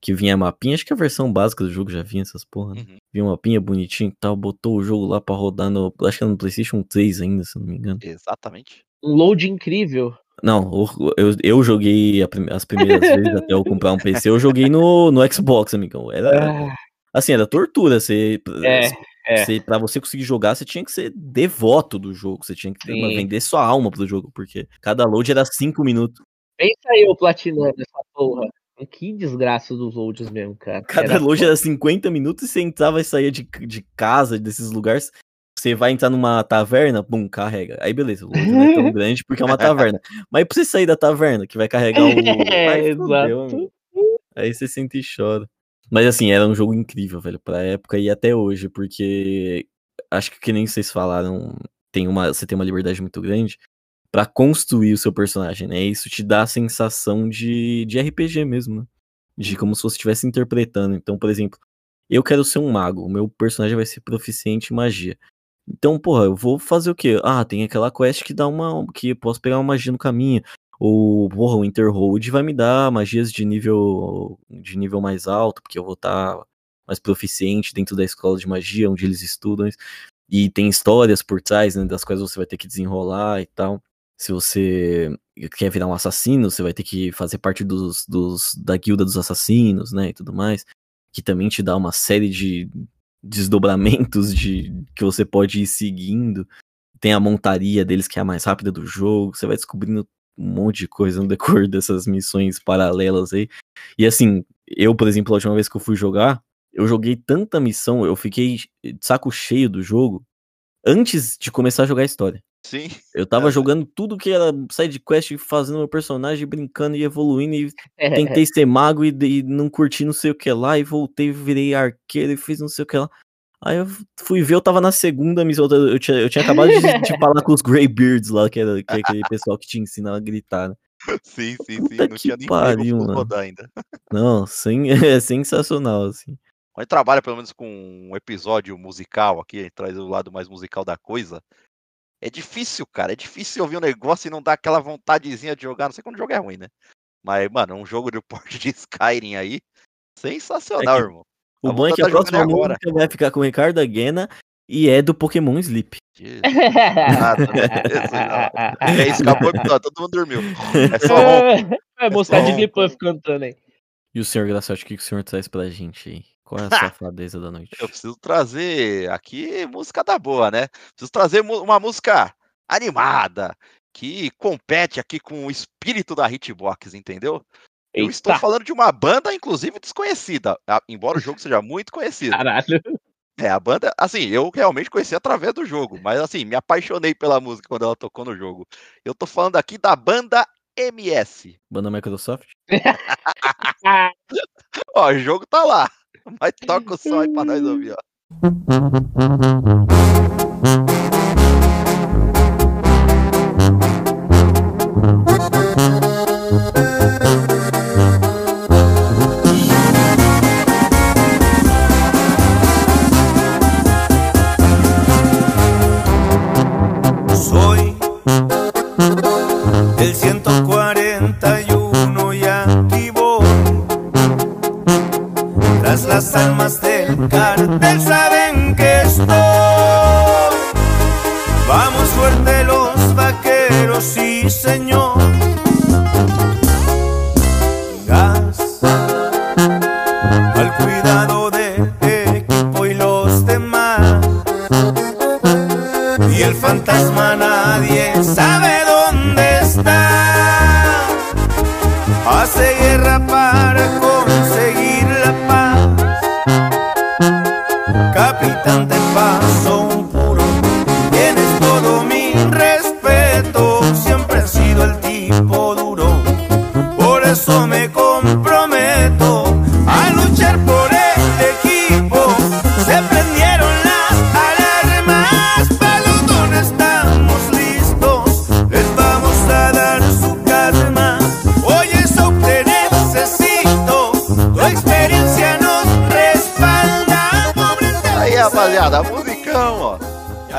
Que vinha mapinha, acho que a versão básica do jogo já vinha essas porra, né? Uhum. Vinha uma mapinha bonitinho e tal, botou o jogo lá pra rodar no. Acho que era no PlayStation 3 ainda, se não me engano. Exatamente. Um load incrível. Não, eu, eu joguei as primeiras vezes até eu comprar um PC, eu joguei no, no Xbox, amigão. Era. Ah. Assim, era tortura. Você, é, é. Você, pra você conseguir jogar, você tinha que ser devoto do jogo. Você tinha que Sim. vender sua alma pro jogo, porque cada load era 5 minutos. Pensa aí eu platinando essa porra. Que desgraça dos loads mesmo, cara. Cada era load era 50 minutos e você entrava e saía de, de casa, desses lugares. Você vai entrar numa taverna, bum, carrega. Aí beleza, o load não é tão grande porque é uma taverna. Mas pra você sair da taverna, que vai carregar o. É, exato. Aí você sente e chora. Mas assim, era um jogo incrível, velho, pra época e até hoje, porque acho que que nem vocês falaram, tem uma, você tem uma liberdade muito grande pra construir o seu personagem, né? Isso te dá a sensação de, de RPG mesmo, né? De como se você estivesse interpretando. Então, por exemplo, eu quero ser um mago, o meu personagem vai ser proficiente em magia. Então, porra, eu vou fazer o quê? Ah, tem aquela quest que dá uma. que posso pegar uma magia no caminho. Ou, porra, o Interhold vai me dar magias de nível. de nível mais alto, porque eu vou estar tá mais proficiente dentro da escola de magia, onde eles estudam. E tem histórias por trás, né, das quais você vai ter que desenrolar e tal. Se você quer virar um assassino, você vai ter que fazer parte dos, dos da guilda dos assassinos, né, e tudo mais. Que também te dá uma série de desdobramentos de que você pode ir seguindo. Tem a montaria deles que é a mais rápida do jogo. Você vai descobrindo um monte de coisa no decor dessas missões paralelas aí. E assim, eu, por exemplo, a última vez que eu fui jogar, eu joguei tanta missão, eu fiquei de saco cheio do jogo antes de começar a jogar a história. Sim. Eu tava é. jogando tudo que era side quest, fazendo meu personagem, brincando e evoluindo, e tentei ser mago e, e, não curti não sei o que lá, e voltei, virei arqueiro e fiz não sei o que lá. Aí eu fui ver, eu tava na segunda missão, eu tinha, eu tinha acabado de, de falar com os Greybeards lá, que, era, que é aquele pessoal que te ensina a gritar, né? Sim, sim, sim, Puta não tinha nem pariu, rodar ainda. Não, sim, é sensacional, assim. A gente trabalha pelo menos com um episódio musical aqui, a gente traz o lado mais musical da coisa. É difícil, cara. É difícil ouvir um negócio e não dar aquela vontadezinha de jogar. Não sei quando o jogo é ruim, né? Mas, mano, um jogo de porte de Skyrim aí, sensacional, é que, irmão. O bom é que a tá próxima música agora. vai ficar com o Ricardo Aguena e é do Pokémon Sleep. Nada, é isso, acabou o episódio, todo mundo dormiu. É só rom. É, mostrar de Puff cantando aí. E o senhor Graçote, o que o senhor traz pra gente aí? Qual é a safadeza da noite? Eu preciso trazer aqui música da boa, né? Preciso trazer uma música animada, que compete aqui com o espírito da Hitbox, entendeu? Eu estou falando de uma banda, inclusive, desconhecida, embora o jogo seja muito conhecido. Caralho. É, a banda, assim, eu realmente conheci através do jogo, mas assim, me apaixonei pela música quando ela tocou no jogo. Eu tô falando aqui da banda MS. Banda Microsoft? ó, o jogo tá lá. Mas toca o som aí pra nós ouvir, ó. las almas del cartel saben que estoy. Vamos fuerte los vaqueros, sí señor. Gas al cuidado del equipo y los demás. Y el fantasma nadie sabe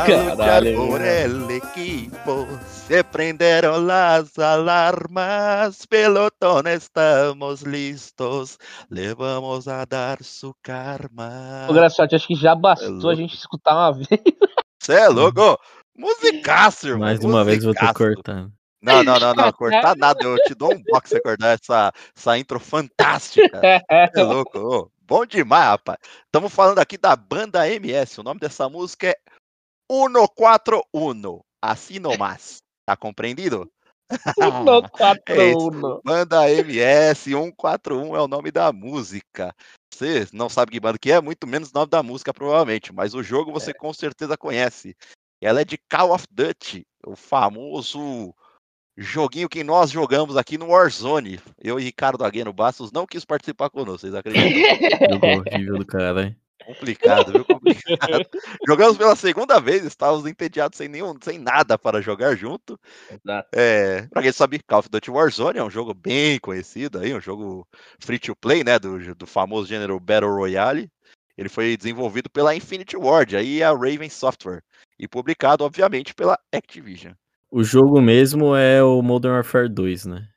Caralho. por el equipo, se prenderam las alarmas, pelotón, estamos listos, levamos a dar su karma. Ô, Graçote, acho que já bastou é a gente escutar uma vez. Você é louco? Musicaço, irmão. Mais uma vez vou ter cortando. Não, não, não, não, cortar nada. Eu te dou um box você acordar essa, essa intro fantástica. É louco. Ô, bom demais, rapaz. Estamos falando aqui da banda MS. O nome dessa música é 141. Assim nomás. Tá compreendido? É isso. 141. Banda MS 141 é o nome da música. Você não sabe que banda que é, muito menos o nome da música, provavelmente. Mas o jogo você com certeza conhece. Ela é de Call of Duty, o famoso joguinho que nós jogamos aqui no Warzone. Eu e Ricardo Agueno Bastos não quis participar conosco, vocês acreditam? Jogo horrível do cara, hein? Complicado, viu? Complicado. Jogamos pela segunda vez, estávamos entediados sem nenhum, sem nada para jogar junto. Exato. É, pra quem sabe, Call of Duty Warzone é um jogo bem conhecido aí, um jogo free to play, né, do, do famoso gênero Battle Royale. Ele foi desenvolvido pela Infinity Ward, aí a Raven Software, e publicado, obviamente, pela Activision. O jogo mesmo é o Modern Warfare 2, né?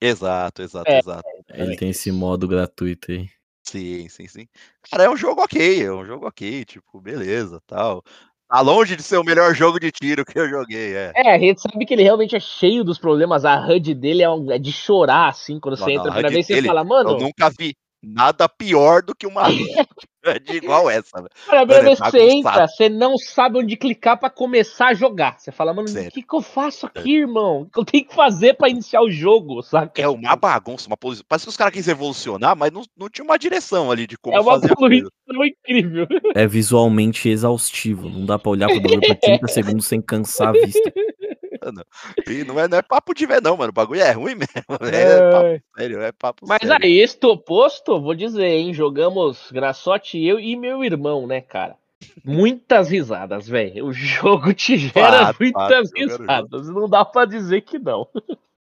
Exato, exato, É. exato. Ele tem esse modo gratuito aí. Sim, sim, sim. Cara, é um jogo ok, é um jogo ok, tipo, beleza, tal. Tá longe de ser o melhor jogo de tiro que eu joguei, é. É, a gente sabe que ele realmente é cheio dos problemas. A HUD dele é, um- é de chorar, assim, quando Não, você não, entra a primeira vez, você dele, fala, mano, Eu nunca vi nada pior do que uma de igual essa, velho. Cara, a primeira Mano, é vez que você bagunçado. entra, você não sabe onde clicar pra começar a jogar. Você fala, mano, o que, que eu faço aqui, irmão? O que eu tenho que fazer pra iniciar o jogo, saca? É uma bagunça, uma posição. Parece que os caras quis evolucionar, mas não, não tinha uma direção ali de como É uma fazer a coisa. poluição incrível. É visualmente exaustivo. Não dá pra olhar pro bagulho por 30 segundos sem cansar a vista. E não é, não é papo de ver, não, mano. O bagulho é ruim mesmo. É papo É. sério, é papo Mas sério. aí, estou posto, vou dizer, hein? Jogamos Graçote, eu e meu irmão, né, cara? Muitas risadas, velho. O jogo te gera Fato, muitas risadas. Não dá pra dizer que não.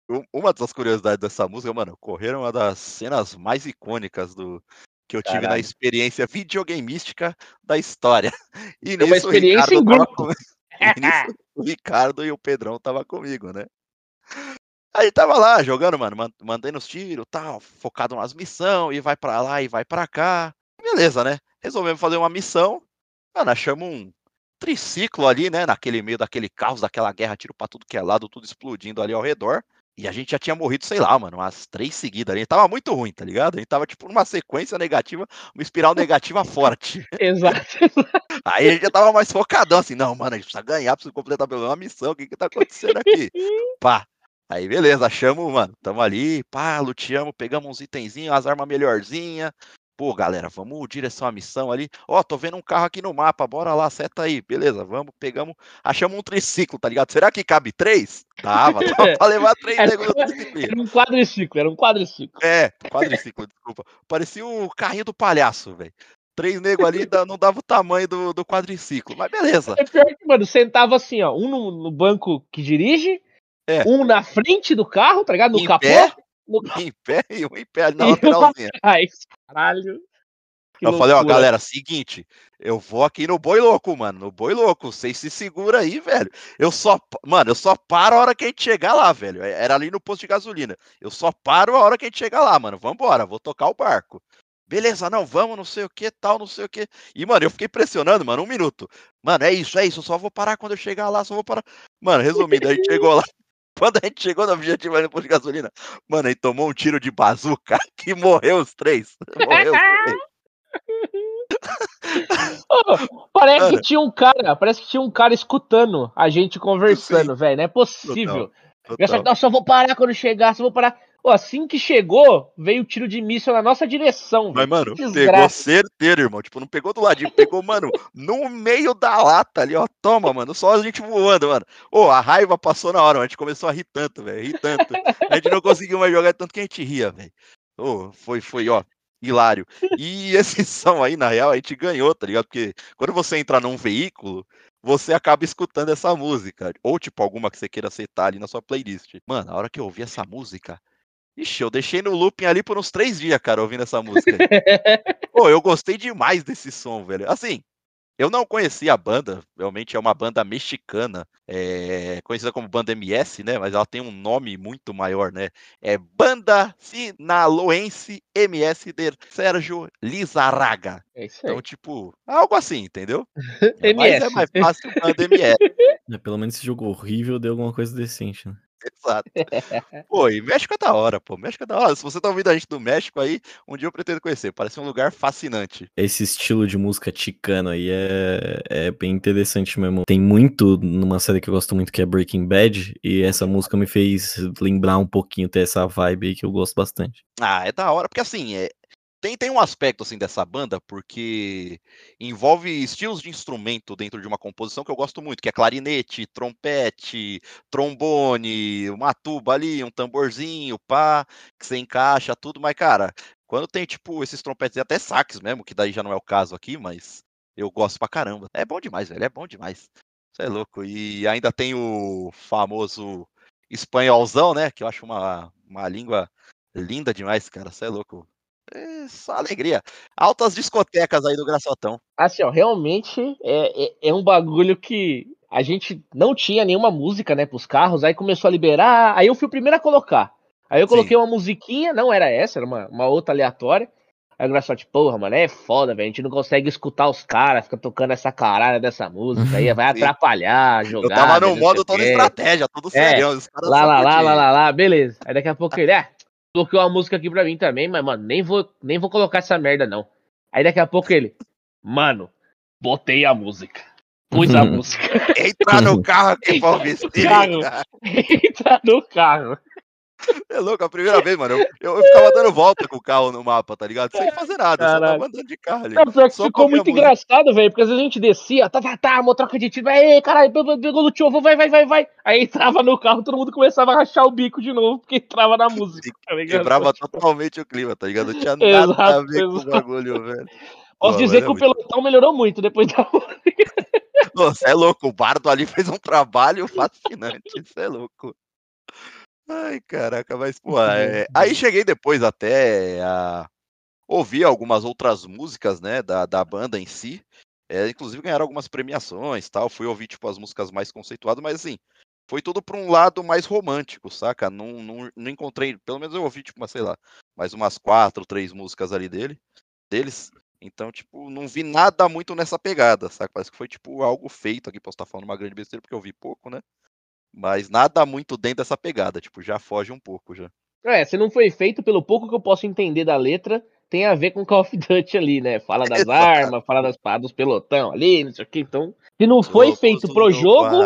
Um- Uma das curiosidades dessa música, mano, correram uma das cenas mais icônicas do que eu tive na Caralho. experiência videogameística da história. E É uma experiência em grupo. com- e nisso o Ricardo e o Pedrão tava comigo, né? Aí tava lá jogando, mano, man- mandando os tiros, tal, focado nas missões, e vai pra lá e vai pra cá. Beleza, né? Resolvemos fazer uma missão. Mano, achamos um triciclo ali, né? Naquele meio daquele caos, daquela guerra, tiro pra tudo que é lado, tudo explodindo ali ao redor. E a gente já tinha morrido, sei lá, mano, umas três seguidas ali. Tava muito ruim, tá ligado? A gente tava, tipo, numa sequência negativa, uma espiral negativa forte. Exato. Aí a gente já tava mais focadão, assim, não, mano, a gente precisa ganhar, precisa completar pelo menos uma missão, o que que tá acontecendo aqui? Pá. Aí beleza, achamos, mano, tamo ali, pá, luteamos, pegamos uns itenzinhos, as armas melhorzinha. Pô, galera, vamos direção à missão ali. Ó, tô vendo um carro aqui no mapa, bora lá, seta aí. Beleza, vamos, pegamos, achamos um triciclo, tá ligado? Será que cabe três? Dava, dava pra levar três Era- triciclo. Era um quadriciclo, era um quadriciclo. É, quadriciclo, desculpa. Parecia o carrinho do palhaço, velho. Três negros ali não dava o tamanho do, do quadriciclo, mas beleza. É pior que, mano, sentava assim, ó, um no, no banco que dirige, É. um na frente do carro, tá ligado? No Em capô, pé? No Em pé e um em pé ali na E lateralzinha. trás. Caralho. Que Eu falei, ó, loucura. galera, seguinte, eu vou aqui no boi louco, mano, no boi louco, vocês se segura aí, velho. Eu só, mano, eu só paro a hora que a gente chegar lá, velho. É- Era ali no posto de gasolina. Eu só paro a hora que a gente chegar lá, mano. Vambora, vou tocar o barco. Beleza, não, vamos, não sei o que, tal, não sei o que. E, mano, eu fiquei pressionando, mano, um minuto. Mano, é isso, é isso, eu só vou parar quando eu chegar lá, só vou parar. Mano, resumindo, a gente chegou lá. Quando a gente chegou no objetivo ali no posto de gasolina, mano, aí tomou um tiro de bazuca que morreu os três. Morreu os três. Ô, parece Cara. que tinha um cara, parece que tinha um cara escutando a gente conversando, velho. Não é possível. Eu só, Total. não, só vou parar quando chegar, só vou parar. Assim que chegou, veio o tiro de míssil na nossa direção, Mas, velho. mano, pegou certeiro, irmão. Tipo, não pegou do ladinho, pegou, mano, no meio da lata ali, ó. Toma, mano. Só a gente voando, mano. Ô, a raiva passou na hora, mano. a gente começou a rir tanto, velho. Rir tanto. A gente não conseguiu mais jogar tanto que a gente ria, velho. Ô, foi, foi, ó. Hilário. E esse som aí, na real, a gente ganhou, tá ligado? Porque quando você entra num veículo, você acaba escutando essa música. Ou, tipo, alguma que você queira aceitar ali na sua playlist. Mano, a hora que eu ouvi essa música. Ixi, eu deixei no looping ali por uns três dias, cara, ouvindo essa música. Pô, eu gostei demais desse som, velho. Assim, eu não conhecia a banda, realmente é uma banda mexicana, é, conhecida como Banda MS, né? Mas ela tem um nome muito maior, né? É Banda Sinaloense MS de Sérgio Lizarraga. É isso aí. Então, tipo, algo assim, entendeu? É, mas é MS. mais fácil Banda MS. É, pelo menos esse jogo horrível deu alguma coisa decente, né? Exato. Pô, e México é da hora, pô. México é da hora. Se você tá ouvindo a gente do México aí, um dia eu pretendo conhecer. Parece um lugar fascinante. Esse estilo de música ticano aí é, é bem interessante mesmo. Tem muito numa série que eu gosto muito que é Breaking Bad, e essa música me fez lembrar um pouquinho ter essa vibe aí que eu gosto bastante. Ah, é da hora, porque assim, é, tem, tem um aspecto assim dessa banda, porque envolve estilos de instrumento dentro de uma composição que eu gosto muito, que é clarinete, trompete, trombone, uma tuba ali, um tamborzinho, pá, que você encaixa tudo, mas, cara, quando tem, tipo, esses trompetes até sax mesmo, que daí já não é o caso aqui, mas eu gosto pra caramba. É bom demais, velho, é bom demais. Você é louco. E ainda tem o famoso espanholzão, né, que eu acho uma, uma língua linda demais, cara, você é louco. É só alegria. Altas discotecas aí do Graçotão. Assim, ó, realmente é, é, é, um bagulho que a gente não tinha nenhuma música, né, pros carros, aí começou a liberar, aí eu fui o primeiro a colocar. Aí eu coloquei Sim. uma musiquinha, não era essa, era uma, uma outra aleatória. Aí o Graçote, porra, mano, é foda, velho. A gente não consegue escutar os caras, fica tocando essa caralho dessa música aí, vai atrapalhar, jogar. Eu tava no modo toda estratégia, tudo é, sério. Lá, lá, lá, lá, lá, lá, beleza. Aí daqui a pouco ele, é, colocou uma música aqui pra mim também, mas, mano, nem vou, nem vou colocar essa merda, não. Aí daqui a pouco ele, mano, botei a música. Pus a música. Entra no carro aqui, Entra, Entra no carro. É louco, a primeira vez, mano, eu, eu, eu, ficava dando volta com o carro no mapa, tá ligado? Sem fazer nada, Caralho. só tava andando de carro ali. Não, só ficou muito engraçado, velho, porque às vezes a gente descia, tá, tá, tá, uma troca de tiro, vai, caralho, pegou no tio, vai, vai, vai, vai. Aí entrava no carro, todo mundo começava a rachar o bico de novo, porque entrava na música, tá ligado? Quebrava totalmente o clima, tá ligado? Não tinha nada exato, a ver exato. com o bagulho, velho. Posso Pô, dizer que o pelotão melhorou muito depois da música. Você é louco, o Bardo ali fez um trabalho fascinante, você é louco. Ai, caraca, mas, pô, é... aí cheguei depois até a ouvir algumas outras músicas, né, da, da banda em si. É, inclusive ganharam algumas premiações tal. Fui ouvir, tipo, as músicas mais conceituadas, mas assim, foi tudo para um lado mais romântico, saca? Não, não, não encontrei, pelo menos eu ouvi, tipo, uma, sei lá, mais umas quatro, três músicas ali dele, deles. Então, tipo, não vi nada muito nessa pegada, saca? Parece que foi, tipo, algo feito aqui. Posso estar falando uma grande besteira porque eu vi pouco, né? Mas nada muito dentro dessa pegada, tipo, já foge um pouco já. É, se não foi feito, pelo pouco que eu posso entender da letra, tem a ver com Call of Duty ali, né? Fala das armas, fala das dos pelotão ali, não sei o que. Então, se não foi feito pro jogo,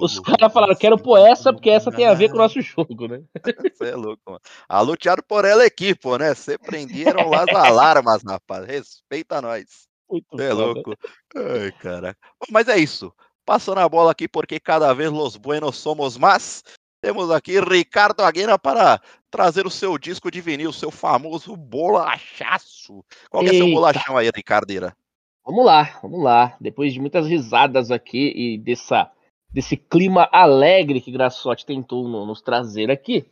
os caras falaram, quero pôr essa, porque essa tem a ver com o nosso jogo, né? Você é louco, mano. A lutearam por ela equipe, né? Você prenderam lá as alarmas, rapaz. Respeita nós. Muito é louco. Ai, caraca. Mas é isso. Passando a bola aqui porque cada vez los buenos somos mais. Temos aqui Ricardo Aguena para trazer o seu disco de vinil, o seu famoso bolachaço. Qual que é seu bolachão aí, Ricardeira? Vamos lá, vamos lá. Depois de muitas risadas aqui e dessa, desse clima alegre que Graçote tentou no, nos trazer aqui,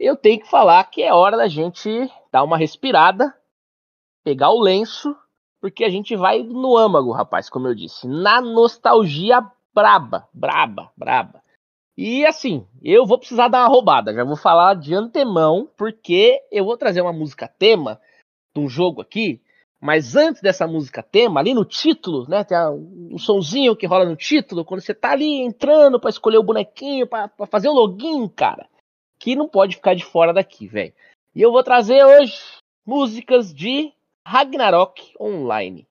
eu tenho que falar que é hora da gente dar uma respirada, pegar o lenço porque a gente vai no âmago, rapaz, como eu disse, na nostalgia braba, braba, braba. E assim, eu vou precisar dar uma roubada, já vou falar de antemão, porque eu vou trazer uma música tema de um jogo aqui, mas antes dessa música tema, ali no título, né, tem um sonzinho que rola no título, quando você tá ali entrando para escolher o bonequinho, para fazer o login, cara, que não pode ficar de fora daqui, velho. E eu vou trazer hoje músicas de Ragnarok Online.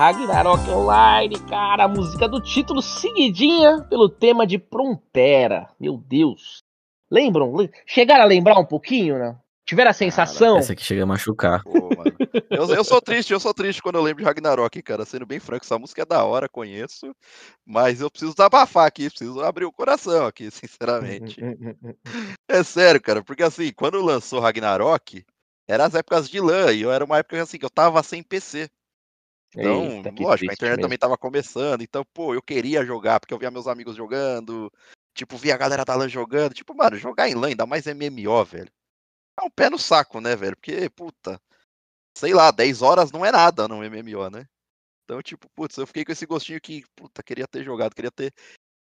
Ragnarok Online, cara. A música do título seguidinha pelo tema de Frontera. Meu Deus. Lembram? Chegaram a lembrar um pouquinho, né? Tiveram a sensação? Essa aqui chega a machucar. Pô. Eu, eu sou triste, eu sou triste quando eu lembro de Ragnarok, cara. Sendo bem franco, essa música é da hora, conheço. Mas eu preciso desabafar aqui, preciso abrir o coração aqui, sinceramente. É sério, cara, porque assim, quando lançou Ragnarok, era as épocas de LAN, e eu era uma época assim, que eu tava sem PC. Então, Eita, lógico, a internet mesmo. também tava começando, então, pô, eu queria jogar, porque eu via meus amigos jogando, tipo, via a galera da LAN jogando, tipo, mano, jogar em LAN, ainda mais MMO, velho. É um pé no saco, né, velho? Porque, puta, sei lá, 10 horas não é nada no MMO, né? Então, tipo, putz, eu fiquei com esse gostinho que, puta, queria ter jogado, queria ter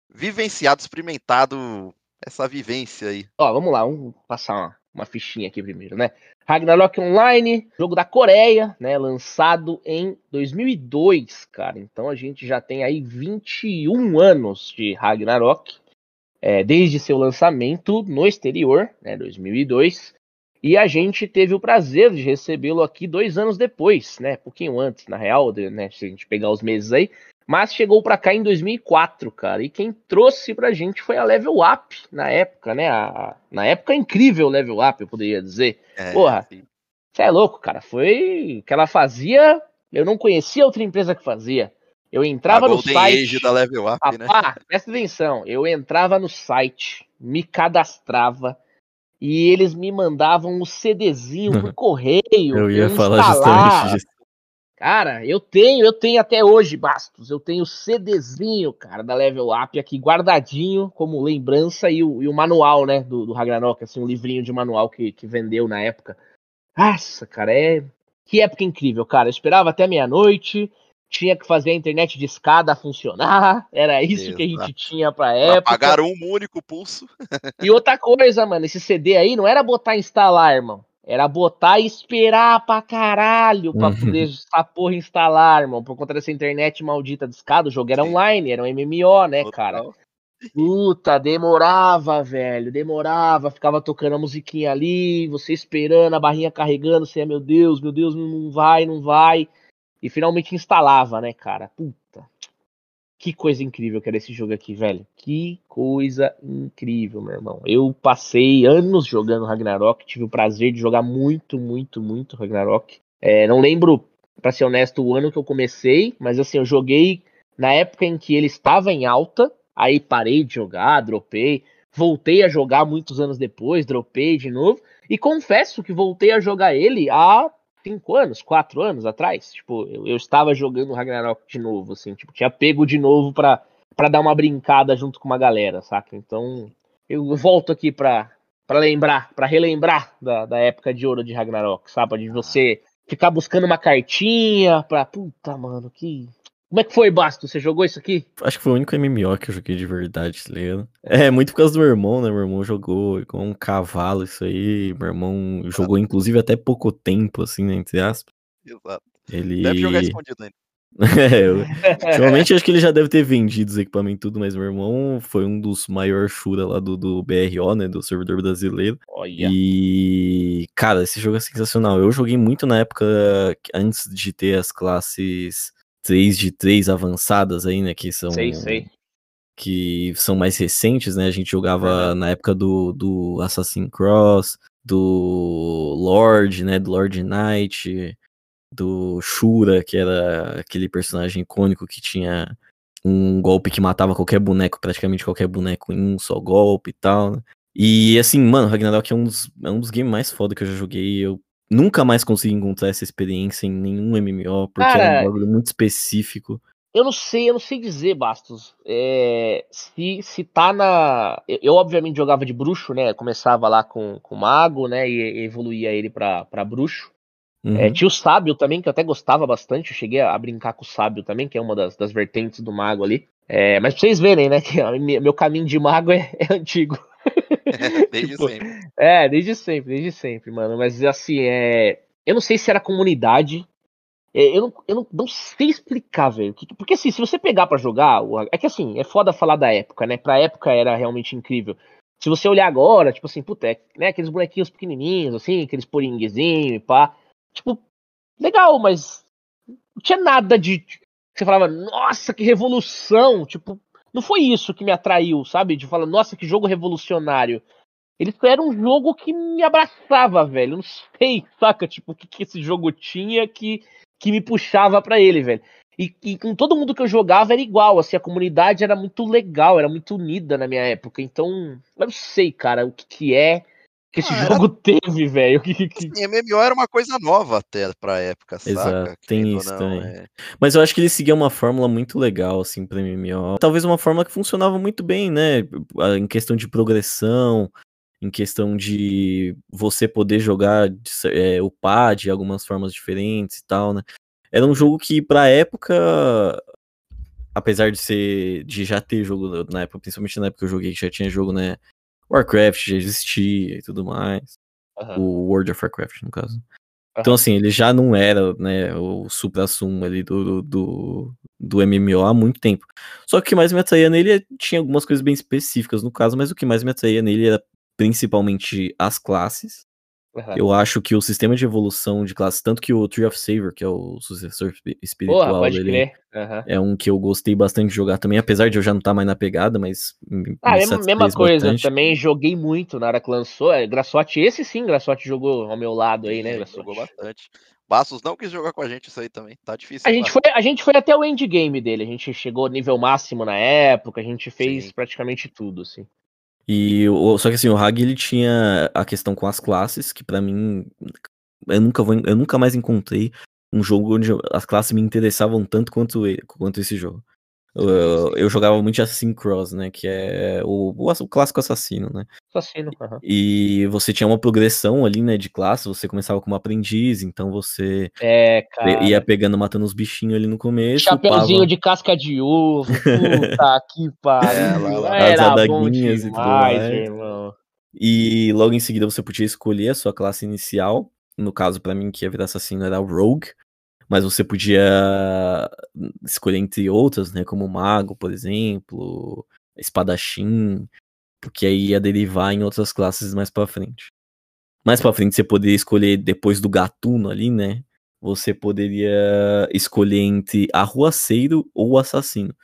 vivenciado, experimentado essa vivência aí. Ó, vamos lá, vamos passar uma, uma fichinha aqui primeiro, né? Ragnarok Online, jogo da Coreia, né? Lançado em 2002, cara. Então a gente já tem aí 21 anos de Ragnarok, é, desde seu lançamento no exterior, né? 2002. E a gente teve o prazer de recebê-lo aqui dois anos depois, né? Pouquinho antes, na real, né? Se a gente pegar os meses aí. Mas chegou pra cá em 2004, cara. E quem trouxe pra gente foi a Level Up na época, né? A- a- na época incrível Level Up, eu poderia dizer. É, Porra. Você é louco, cara. Foi que ela fazia. Eu não conhecia outra empresa que fazia. Eu a entrava no Golden site. Age da Level Up, né? Rapá, presta atenção. Eu entrava no site, me cadastrava e eles me mandavam um CDzinho por correio. Eu ia falar instalar. justamente disso. Cara, eu tenho, eu tenho até hoje, Bastos. Eu tenho o CDzinho, cara, da Level Up aqui guardadinho como lembrança e o, e o manual, né, do, do Ragnarok, assim, um livrinho de manual que, que vendeu na época. Nossa, cara, é. Que época incrível, cara. Eu esperava até meia-noite, tinha que fazer a internet de escada funcionar, era isso que a gente Exato. tinha pra Pra época. pagar um único pulso. E outra coisa, mano, esse CD aí não era botar instalar, irmão. Era botar e esperar pra caralho pra Uhum. poder essa porra instalar, irmão. Por conta dessa internet maldita de escada. O jogo era online, era um MMO, né, cara? Puta, demorava, velho. Demorava. Ficava tocando a musiquinha ali, você esperando, a barrinha carregando. Você, meu Deus, meu Deus, não vai, não vai. E finalmente instalava, né, cara? Puta. Que coisa incrível que era esse jogo aqui, velho. Que coisa incrível, meu irmão. Eu passei anos jogando Ragnarok, tive o prazer de jogar muito, muito, muito Ragnarok. É, não lembro, pra ser honesto, o ano que eu comecei, mas assim, eu joguei na época em que ele estava em alta, aí parei de jogar, dropei, voltei a jogar muitos anos depois, dropei de novo, e confesso que voltei a jogar ele há cinco anos, quatro anos atrás. Tipo, eu, eu estava jogando Ragnarok de novo, assim, tipo, tinha pego de novo pra, pra dar uma brincada junto com uma galera, saca? Então, eu volto aqui pra, pra lembrar, pra relembrar da, da época de ouro de Ragnarok, sabe? De você ficar buscando uma cartinha pra. Puta, mano, que. Como é que foi, Basto? Você jogou isso aqui? Acho que foi o único MMO que eu joguei de verdade, tá ligado? É, muito por causa do meu irmão, né? Meu irmão jogou igual um cavalo isso aí. Meu irmão jogou, inclusive, até pouco tempo, assim, né? Entre aspas. Exato. Ele. Deve jogar escondido ainda. é, eu... Ultimamente acho que ele já deve ter vendido os equipamentos e tudo, mas meu irmão foi um dos maiores Shura lá do, do BRO, né? Do servidor brasileiro. Olha. E, cara, esse jogo é sensacional. Eu joguei muito na época antes de ter as classes 3 de 3 avançadas aí, né? Que são, Sei, sei. que são mais recentes, né? A gente jogava na época do, do Assassin's Cross, do Lord, né? Do Lord Knight, do Shura, que era aquele personagem icônico que tinha um golpe que matava qualquer boneco, praticamente qualquer boneco em um só golpe e tal, né? E assim, mano, Ragnarok é um dos, é um dos games mais foda que eu já joguei. Eu nunca mais consegui encontrar essa experiência em nenhum MMO, porque é Cara, um bagulho muito específico. Eu não sei, eu não sei dizer, Bastos. É, se, se tá na. Eu, obviamente jogava de bruxo, né? Começava lá com, com mago, né? E evoluía ele pra, pra bruxo. Uhum. É, tinha o sábio também, que eu até gostava bastante. Eu cheguei a brincar com o sábio também, que é uma das, das vertentes do mago ali. É, mas pra vocês verem, né? Que meu caminho de mago é, é antigo. Desde Tipo, sempre. É, desde sempre, desde sempre, mano. Mas assim, é. Eu não sei se era comunidade. É, eu não, eu não, não sei explicar, velho. Que- Porque assim, se você pegar pra jogar. É que assim, é foda falar da época, né? Pra época era realmente incrível. Se você olhar agora, tipo assim, puta, é, né, aqueles bonequinhos pequenininhos, assim, aqueles poringuezinhos e pá. Tipo, legal, mas. não tinha nada de. Você falava, nossa, que revolução! Tipo, não foi isso que me atraiu, sabe? De falar, nossa, que jogo revolucionário. Ele era um jogo que me abraçava, velho. Não sei, saca? Tipo, o que, que esse jogo tinha que, que me puxava para ele, velho. E, e, com todo mundo que eu jogava era igual, assim, a comunidade era muito legal, era muito unida na minha época. Então, eu não sei, cara, o que, que é que esse ah, jogo era... teve, velho. Que, que... Assim, MMO era uma coisa nova até pra época, Exato, saca? tem isso também. É... Mas eu acho que ele seguia uma fórmula muito legal, assim, pra MMO. Talvez uma fórmula que funcionava muito bem, né? Em questão de progressão, em questão de você poder jogar, é, upar de algumas formas diferentes e tal, né? Era um jogo que, pra época, apesar de ser. de já ter jogo na época, principalmente na época que eu joguei, que já tinha jogo, né? Warcraft já existia e tudo mais. Uhum. O World of Warcraft, no caso. Uhum. Então, assim, ele já não era, né, o supra-sumo ali do, do, do MMO há muito tempo. Só que o que mais me atraía nele é, tinha algumas coisas bem específicas no caso, mas o que mais me atraía nele era principalmente as classes Uhum. Eu acho que o sistema de evolução de classe, tanto que o Tree of Savior, que é o sucessor espiritual Porra, dele, uhum. é um que eu gostei bastante de jogar também, apesar de eu já não estar tá mais na pegada, mas. Ah, mesma, mesma coisa, bastante. também joguei muito na hora que lançou. É, Graçote, esse sim, Graçote jogou ao meu lado aí, né? Graçote? Jogou bastante. Bastos não quis jogar com a gente isso aí também, tá difícil. A gente, foi, a gente foi até o endgame dele, a gente chegou nível máximo na época, a gente fez sim. praticamente tudo, assim. E só que assim, o Hag ele tinha a questão com as classes, que para mim eu nunca vou, eu nunca mais encontrei um jogo onde as classes me interessavam tanto quanto ele, quanto esse jogo. Eu, eu, jogava muito Assassin's Cross, né? Que é o, o, o clássico assassino, né? Assassino, uhum. E você tinha uma progressão ali, né? De classe. Você começava como aprendiz, então você é, ia pegando, matando os bichinhos ali no começo. Chapeuzinho de casca de ovo. Puta que pariu. É, As adaguinhas e tudo mais. Irmão. E logo em seguida você podia escolher a sua classe inicial. No caso, para mim, que ia virar assassino era o Rogue mas você podia escolher entre outras, né, como mago, por exemplo, espadachim, porque aí ia derivar em outras classes mais para frente. Mais para frente você poderia escolher depois do gatuno ali, né? Você poderia escolher entre arruaceiro ou assassino,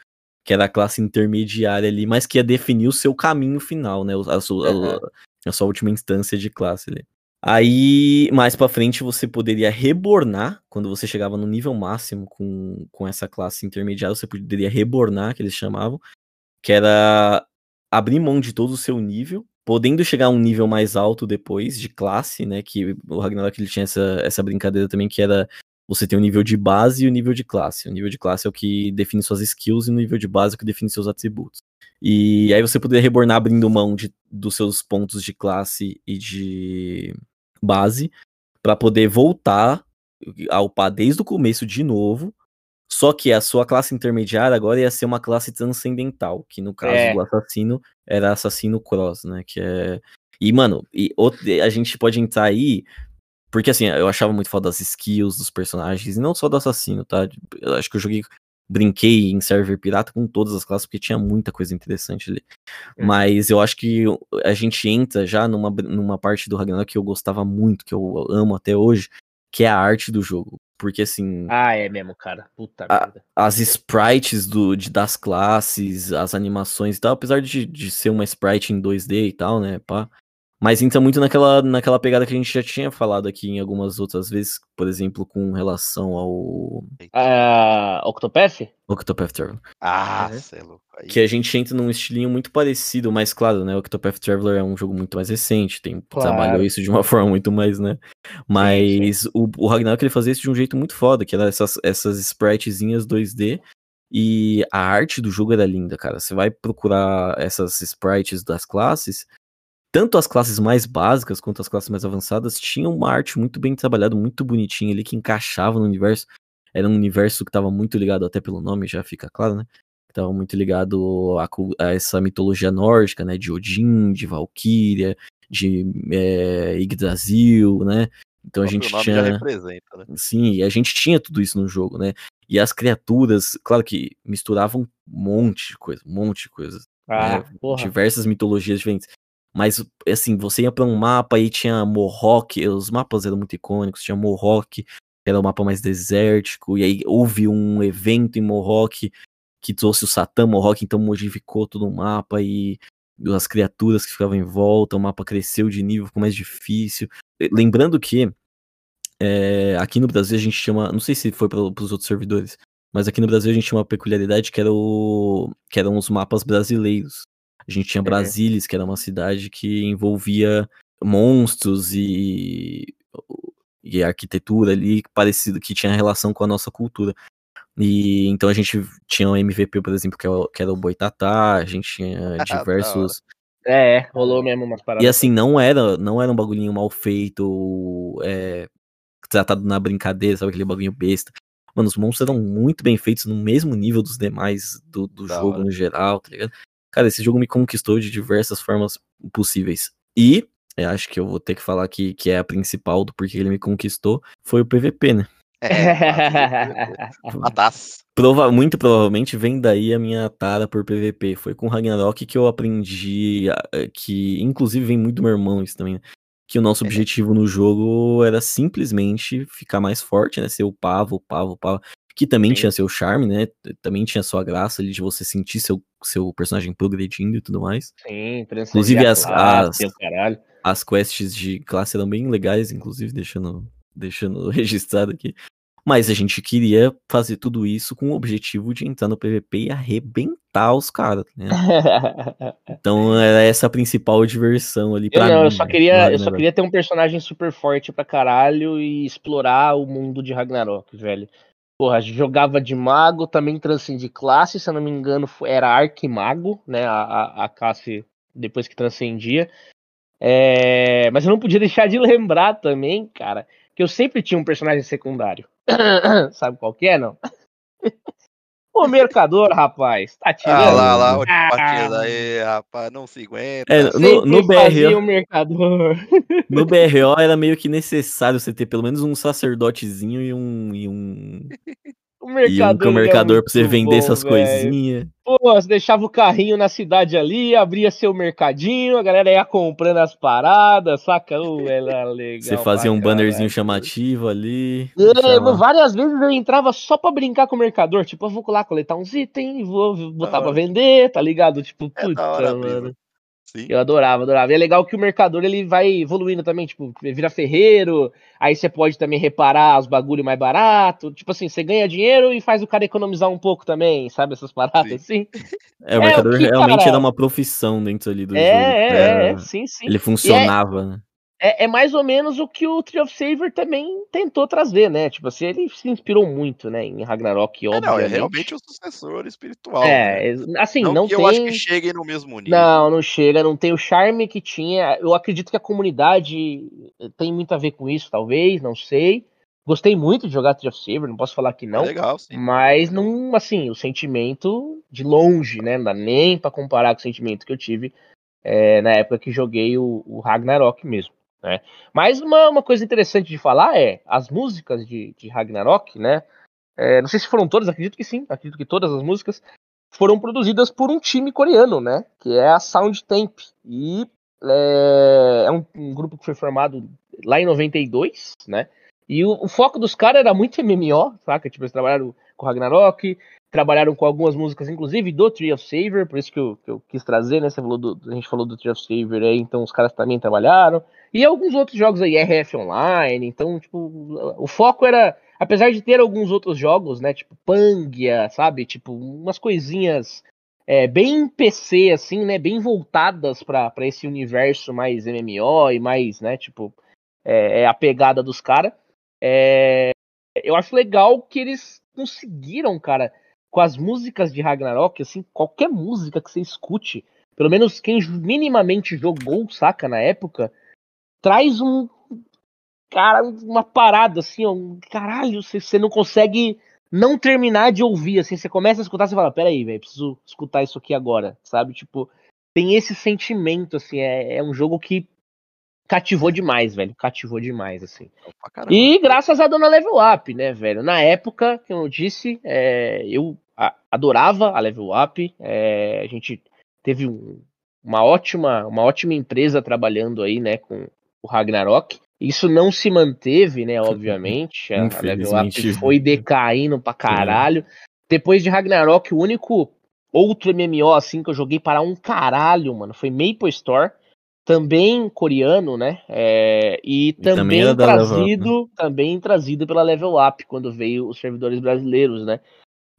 que era a classe intermediária ali, mas que ia definir o seu caminho final, né? A sua, a, a sua última instância de classe ali. Aí, mais para frente, você poderia rebornar, quando você chegava no nível máximo com, com essa classe intermediária, você poderia rebornar, que eles chamavam, que era abrir mão de todo o seu nível, podendo chegar a um nível mais alto depois de classe, né? Que o Ragnarok ele tinha essa, essa brincadeira também, que era você tem o nível de base e o nível de classe. O nível de classe é o que define suas skills e o nível de base é o que define seus atributos. E aí você poderia rebornar abrindo mão de, dos seus pontos de classe e de base para poder voltar a upar desde o começo de novo. Só que a sua classe intermediária agora ia ser uma classe transcendental, que no caso é. do assassino era assassino cross, né? Que é. E, mano, e outro, a gente pode entrar aí. Porque assim, eu achava muito foda das skills dos personagens, e não só do assassino, tá? Eu acho que eu joguei brinquei em server pirata com todas as classes, porque tinha muita coisa interessante ali. É. Mas eu acho que a gente entra já numa, numa parte do Ragnarok que eu gostava muito, que eu amo até hoje, que é a arte do jogo. Porque assim. Ah, é mesmo, cara. Puta a, As sprites do, de, das classes, as animações e tal, apesar de, de ser uma sprite em 2D e tal, né? Pá, mas entra muito naquela, naquela pegada que a gente já tinha falado aqui em algumas outras vezes, por exemplo, com relação ao. Uh, Octopath? Octopath Traveler. Ah, uhum. é louco. Que a gente entra num estilinho muito parecido, mas claro, né? Octopath Traveler é um jogo muito mais recente, tem claro. trabalhou isso de uma forma muito mais, né? Mas sim, sim. O, o Ragnarok ele fazia isso de um jeito muito foda, que era essas, essas spritezinhas 2D. E a arte do jogo era linda, cara. Você vai procurar essas sprites das classes tanto as classes mais básicas quanto as classes mais avançadas tinham uma arte muito bem trabalhada, muito bonitinha ali, que encaixava no universo. Era um universo que estava muito ligado, até pelo nome já fica claro, né? Estava muito ligado a, a, essa mitologia nórdica, né? De Odin, de Valkyria, de é, Yggdrasil, né? Então a gente tinha. né? Sim, e a gente tinha tudo isso no jogo, né? E as criaturas, claro que misturavam um monte de coisa, um monte de coisas. Ah, né? Diversas mitologias diferentes. Mas, assim, você ia para um mapa e tinha Mohawk, os mapas eram muito icônicos, tinha Mohawk, era o mapa mais desértico, e aí houve um evento em Mohawk que trouxe o Satã Mohawk, então modificou todo o mapa e as criaturas que ficavam em volta, o mapa cresceu de nível, ficou mais difícil. Lembrando que é, aqui no Brasil a gente chama, não sei se foi para os outros servidores, mas aqui no Brasil a gente tinha uma peculiaridade que era o que eram os mapas brasileiros. A gente tinha Brasília, que era uma cidade que envolvia monstros e e arquitetura ali parecido que tinha relação com a nossa cultura. E então a gente tinha um MVP, por exemplo, que, é o, que era o Boitatá, a gente tinha diversos. É, rolou mesmo umas paradas. E assim, não era, não era um bagulhinho mal feito, é, tratado na brincadeira, sabe? Aquele bagulhinho besta. Mano, os monstros eram muito bem feitos no mesmo nível dos demais do, do jogo hora. no geral, tá ligado? Cara, esse jogo me conquistou de diversas formas possíveis. E, eu acho que eu vou ter que falar aqui que é a principal do porquê ele me conquistou, foi o PVP, né? É, Prova muito provavelmente vem daí a minha tara por PVP. Foi com Ragnarok que eu aprendi que, inclusive, vem muito do meu irmão isso também, né? que o nosso é. objetivo no jogo era simplesmente ficar mais forte, né? Ser o pavo, o pavo, o pavo. Que também Sim. tinha seu charme, né? Também tinha sua graça ali de você sentir seu, seu personagem progredindo e tudo mais. Sim, Inclusive as, classe, as, as quests de classe eram bem legais, inclusive, deixando deixando registrado aqui. Mas a gente queria fazer tudo isso com o objetivo de entrar no PVP e arrebentar os caras, né? então era essa a principal diversão ali pra eu não, mim. Eu só, queria, eu só queria ter um personagem super forte pra caralho e explorar o mundo de Ragnarok, velho. Porra, jogava de mago, também transcendi classe, se eu não me engano, era arquimago, né? A, a, a classe depois que transcendia. É... Mas eu não podia deixar de lembrar também, cara, que eu sempre tinha um personagem secundário. Sabe qual que é, não? O mercador, rapaz. Tá tirando. Ah lá, lá, ah, aí, rapaz, não se aguenta. É, no, no BRO. O mercador. No BRO era meio que necessário você ter pelo menos um sacerdotezinho e um. E um... O mercador, e um mercador é pra você vender bom, essas coisinhas. Pô, você deixava o carrinho na cidade ali, abria seu mercadinho, a galera ia comprando as paradas, saca? Uh, era legal. Você fazia um bannerzinho chamativo ali. É, várias vezes eu entrava só pra brincar com o mercador. Tipo, eu vou lá coletar uns itens, vou botar pra vender, tá ligado? Tipo, é puta, mano. Sim. Eu adorava, adorava. E é legal que o mercador ele vai evoluindo também, tipo, vira ferreiro, aí você pode também reparar os bagulho mais barato. Tipo assim, você ganha dinheiro e faz o cara economizar um pouco também, sabe? Essas paradas sim. assim. É, o mercador é, que, realmente cara... era uma profissão dentro ali do é, jogo. É, é, é, sim, sim. Ele funcionava, né? É, é, mais ou menos o que o Tree of Saver também tentou trazer, né? Tipo assim, ele se inspirou muito, né, em Ragnarok, é, Não, é realmente o sucessor espiritual. É, né? assim, não, não tem... eu acho que chegue no mesmo nível. Não, não chega, não tem o charme que tinha. Eu acredito que a comunidade tem muito a ver com isso, talvez, não sei. Gostei muito de jogar Tree of Saver, não posso falar que não. É legal, sim. Mas não, assim, o sentimento de longe, né? Não dá nem para comparar com o sentimento que eu tive é, na época que joguei o, o Ragnarok mesmo. Né? Mas uma, uma coisa interessante de falar é as músicas de, de Ragnarok, né? É, não sei se foram todas, acredito que sim, acredito que todas as músicas foram produzidas por um time coreano, né? Que é a Soundtemp. E é, é um, um, grupo que foi formado lá em 92, né? E o, o foco dos caras era muito MMO, saca? Tipo, eles trabalharam com Ragnarok, trabalharam com algumas músicas, inclusive do Tree of Savior, por isso que eu, que eu quis trazer, né? Você falou do, a gente falou do Tree of Savior aí, então os caras também trabalharam. E alguns outros jogos aí, RF Online, então, tipo, o foco era, apesar de ter alguns outros jogos, né? Tipo Pangia, sabe? Tipo, umas coisinhas é, bem PC, assim, né? Bem voltadas para esse universo mais MMO e mais, né? Tipo, é, é a pegada dos caras. É, eu acho legal que eles conseguiram, cara, com as músicas de Ragnarok, assim, qualquer música que você escute, pelo menos quem minimamente jogou, saca, na época, traz um. Cara, uma parada assim, ó, um, caralho, você, você não consegue não terminar de ouvir, assim, você começa a escutar, você fala, peraí, velho, preciso escutar isso aqui agora, sabe? Tipo, tem esse sentimento, assim, é, é um jogo que cativou demais, velho. Cativou demais, assim. E graças a Dona Level Up, né, velho? Na época, como eu disse, é, eu adorava a Level Up. É, a gente teve um, uma ótima uma ótima empresa trabalhando aí, né, com o Ragnarok. Isso não se manteve, né? Obviamente. A Level Up foi decaindo pra caralho. Depois de Ragnarok, o único outro MMO assim que eu joguei para um caralho, mano, foi Maple Store. Também coreano, né? É, e, também também, Up, trazido, também trazido pela Level Up quando veio os servidores brasileiros, né?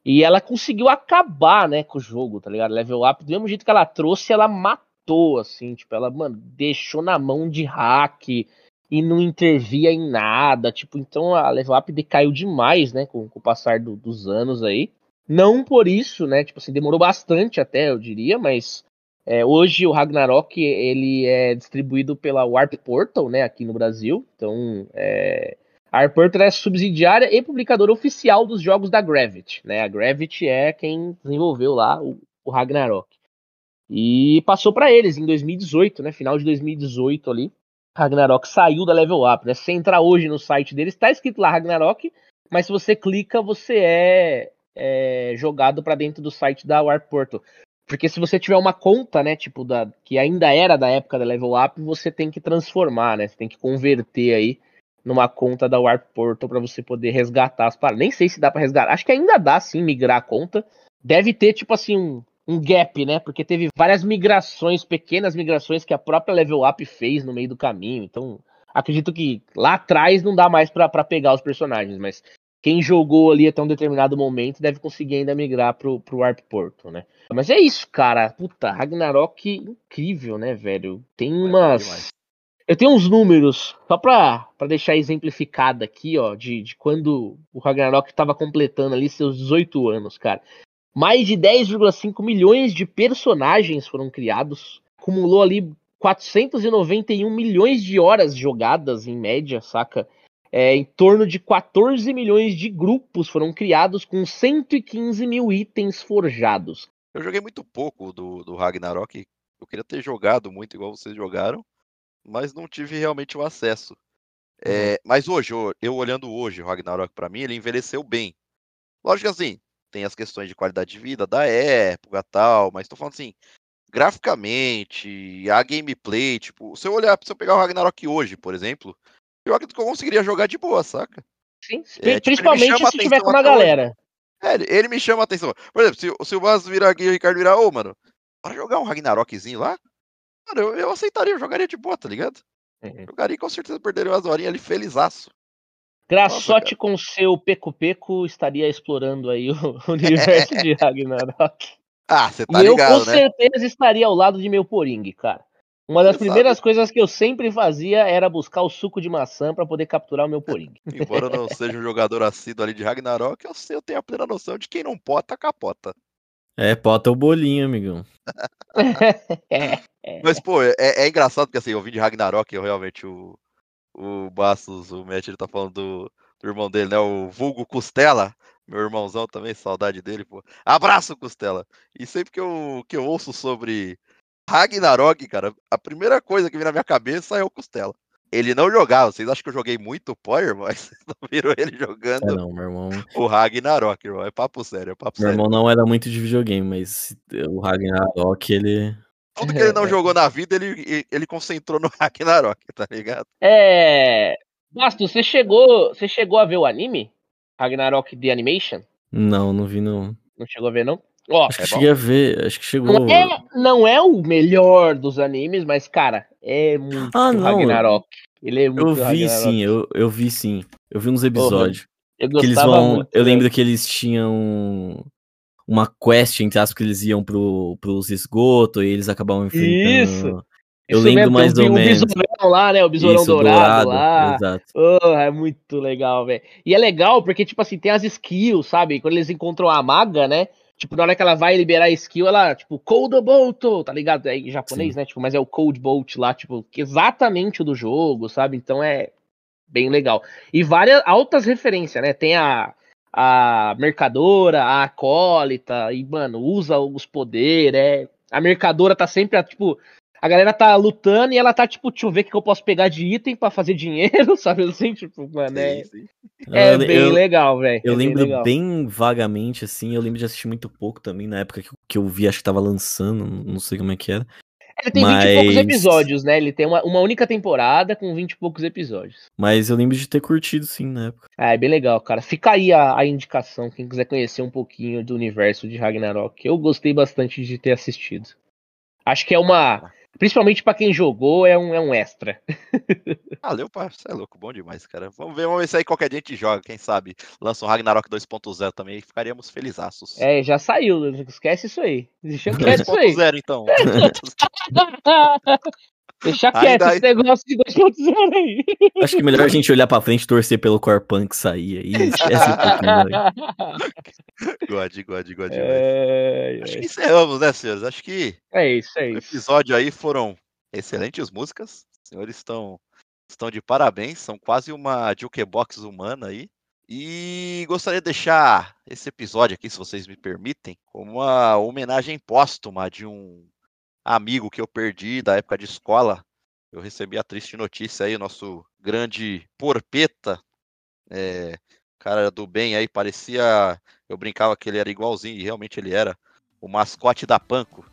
E ela conseguiu acabar, né, com o jogo, tá ligado? Level Up, do mesmo jeito que ela trouxe, ela matou, assim, tipo, ela, mano, deixou na mão de hack e não intervia em nada, tipo, então a Level Up decaiu demais, né, com, com o passar do- dos anos aí. Não por isso, né, tipo assim, demorou bastante até, eu diria, mas é, hoje o Ragnarok, ele é distribuído pela Warp Portal, né, aqui no Brasil, então, é, a Warp Portal é subsidiária e publicadora oficial dos jogos da Gravity, né, a Gravity é quem desenvolveu lá o, o Ragnarok. E passou pra eles em 2018, né, final de 2018 ali, Ragnarok saiu da Level Up, né? Se entrar hoje no site deles, tá escrito lá Ragnarok, mas se você clica, você é, é jogado pra dentro do site da Warp Portal. Porque se você tiver uma conta, né, tipo, da, que ainda era da época da Level Up, você tem que transformar, né? Você tem que converter aí numa conta da Warp Portal pra você poder resgatar as paradas. Nem sei se dá pra resgatar. Acho que ainda dá sim migrar a conta. Deve ter, tipo assim, um, um gap, né? Porque teve várias migrações, pequenas migrações que a própria Level Up fez no meio do caminho. Então, acredito que lá atrás não dá mais pra pegar os personagens, mas quem jogou ali até um determinado momento deve conseguir ainda migrar pro, pro Warp Portal, né? Mas é isso, cara. Puta, Ragnarok incrível, né, velho? Tem umas. Eu tenho uns números, só pra, pra deixar exemplificado aqui, ó, de, de quando o Ragnarok tava completando ali seus 18 anos, cara. Mais de 10,5 milhões de personagens foram criados. Acumulou ali 491 milhões de horas jogadas em média, saca? É, em torno de 14 milhões de grupos foram criados com 115 mil itens forjados. Eu joguei muito pouco do, do Ragnarok. Eu queria ter jogado muito igual vocês jogaram, mas não tive realmente o acesso. É, Mas hoje, eu, olhando hoje o Ragnarok pra mim, ele envelheceu bem. Lógico que assim, tem as questões de qualidade de vida da época tal, mas tô falando assim, graficamente, a gameplay, tipo, se eu olhar, se eu pegar o Ragnarok hoje, por exemplo, eu acredito que eu conseguiria jogar de boa, saca? Sim, É, tipo, principalmente se tiver com uma galera. É, ele, ele me chama a atenção. Por exemplo, se, se o Mas virar aqui e o Ricardo virar, ô, mano, para jogar um Ragnarokzinho lá, mano, eu, eu aceitaria, eu jogaria de boa, tá ligado? Uhum. Jogaria e com certeza perderia umas horinhas ali felizaço. Graçote com seu peco-peco estaria explorando aí o universo de Ragnarok. Ah, você tá e eu ligado, com né? certeza estaria ao lado de meu poringue, cara. Uma das Você primeiras coisas que eu sempre fazia era buscar o suco de maçã pra poder capturar o meu poringue. Embora eu não seja um jogador assíduo ali de Ragnarok, eu, sei, eu tenho a plena noção de quem não pota, capota. É, bota o bolinho, amigão. é, Mas, pô, é, é engraçado porque assim, eu vim de Ragnarok, eu realmente, o, o Bastos, o Matt, ele tá falando do, do irmão dele, né? O vulgo Costela, meu irmãozão também, saudade dele, pô. Abraço, Costela! E sempre que eu, que eu ouço sobre Ragnarok, cara, a primeira coisa que vem na minha cabeça é o Costela. Ele não jogava, vocês acham que eu joguei muito Power, mas vocês não viram ele É, jogando não, meu irmão. o Ragnarok, irmão. É papo sério, é papo Meu sério. irmão não era muito de videogame, mas o Ragnarok, ele. Tudo que ele não jogou na vida, ele, ele concentrou no Ragnarok, tá ligado? É. Basto, você chegou, você chegou a ver o anime? Ragnarok The Animation? Não, não vi não. Não chegou a ver, não? Ó, Acho que é cheguei a ver, acho que chegou. não é, não é o melhor dos animes, mas, cara, é muito Ah, não, Ragnarok. Ele é muito Eu vi Ragnarok. sim, eu, eu vi sim. Eu vi uns episódios. Eu que eles vão. muito. eu né? lembro que eles tinham uma quest, entre aspas, que eles iam pro, pros esgotos e eles acabavam enfrentando. Isso, Eu Isso lembro mesmo, mais ou o menos. besourão lá, né? O besourão Isso, dourado, lá. Exato. Oh, é muito legal, velho. E é legal porque, tipo assim, tem as skills, sabe? Quando eles encontram a maga, né? Tipo, na hora que ela vai liberar a skill, ela, tipo, Cold Bolt, tá ligado? É em japonês, né? Tipo, mas é o Cold Bolt lá, tipo, exatamente o do jogo, sabe? Então é bem legal. E várias altas referências, né? Tem a, a mercadora, a acólita, e, mano, usa os poderes, é. A mercadora tá sempre, tipo, a galera tá lutando e ela tá, tipo, deixa eu ver o que eu posso pegar de item pra fazer dinheiro, sabe? Assim, tipo, mano, é, Sim, sim. é Eu- bem eu- legal, velho. Eu é bem lembro legal. bem vagamente, assim, eu lembro de assistir muito pouco também, na época que, eu- que eu vi, acho que tava lançando, não sei como é que era. Ele tem 20 e poucos Mas- episódios, né? Ele tem uma, uma única temporada com 20 e poucos episódios. Mas eu lembro de ter curtido sim na época. Ah, é bem legal, cara. Fica aí a, a indicação, quem quiser conhecer um pouquinho do universo de Ragnarok. Eu gostei bastante de ter assistido. Acho que é uma. Principalmente pra quem jogou, é um, é um extra. Valeu, pá. Você é louco, bom demais, cara. Vamos ver, vamos ver se aí qualquer dia a gente joga. Quem sabe lança um Ragnarok 2.0 também e ficaríamos felizaços. É, já saiu, esquece isso aí. Quieto isso aí. 2.0 então. Deixa quieto esse negócio de 2.0 aí. Acho que é melhor a gente olhar pra frente e torcer pelo Corpunk sair aí. Esquece um pouquinho? God, God, God. É, Acho que encerramos, né, senhores? Acho que é isso, é o isso. episódio aí foram excelentes músicas. Os senhores estão, estão de parabéns. São quase uma jukebox humana aí. E gostaria de deixar esse episódio aqui, se vocês me permitem, como uma homenagem póstuma de um amigo que eu perdi da época de escola. Eu recebi a triste notícia aí, nosso grande porpeta, é, cara do bem aí, parecia. Eu brincava que ele era igualzinho, e realmente ele era o mascote da Panko.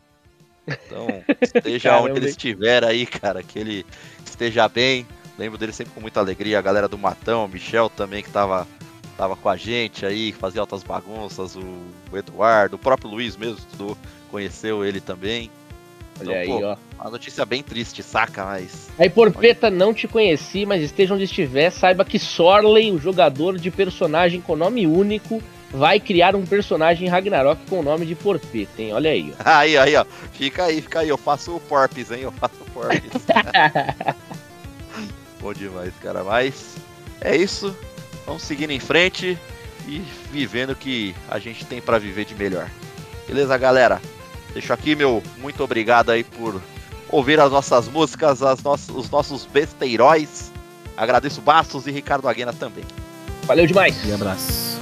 Então, esteja onde ele estiver aí, cara, que ele esteja bem. Lembro dele sempre com muita alegria, a galera do Matão, o Michel também que tava, tava com a gente aí, fazia altas bagunças, o, o Eduardo, o próprio Luiz mesmo estudou, conheceu ele também. Olha Então, aí, pô, ó. Uma notícia bem triste, saca? Mas. Aí, Porpeta, não te conheci, mas esteja onde estiver, saiba que Sorley, o jogador de personagem com nome único, vai criar um personagem em Ragnarok com o nome de Porpeta, hein? Olha aí, ó. Aí, aí, ó. Fica aí, fica aí. Eu faço o Porpis, hein? Eu faço o Porpis. Bom demais, cara. Mas é isso. Vamos seguindo em frente e vivendo o que a gente tem pra viver de melhor. Beleza, galera? Deixo aqui meu muito obrigado aí por ouvir as nossas músicas, as nossas, os nossos besteiróis. Agradeço Bastos e Ricardo Aguena também. Valeu demais! E abraço.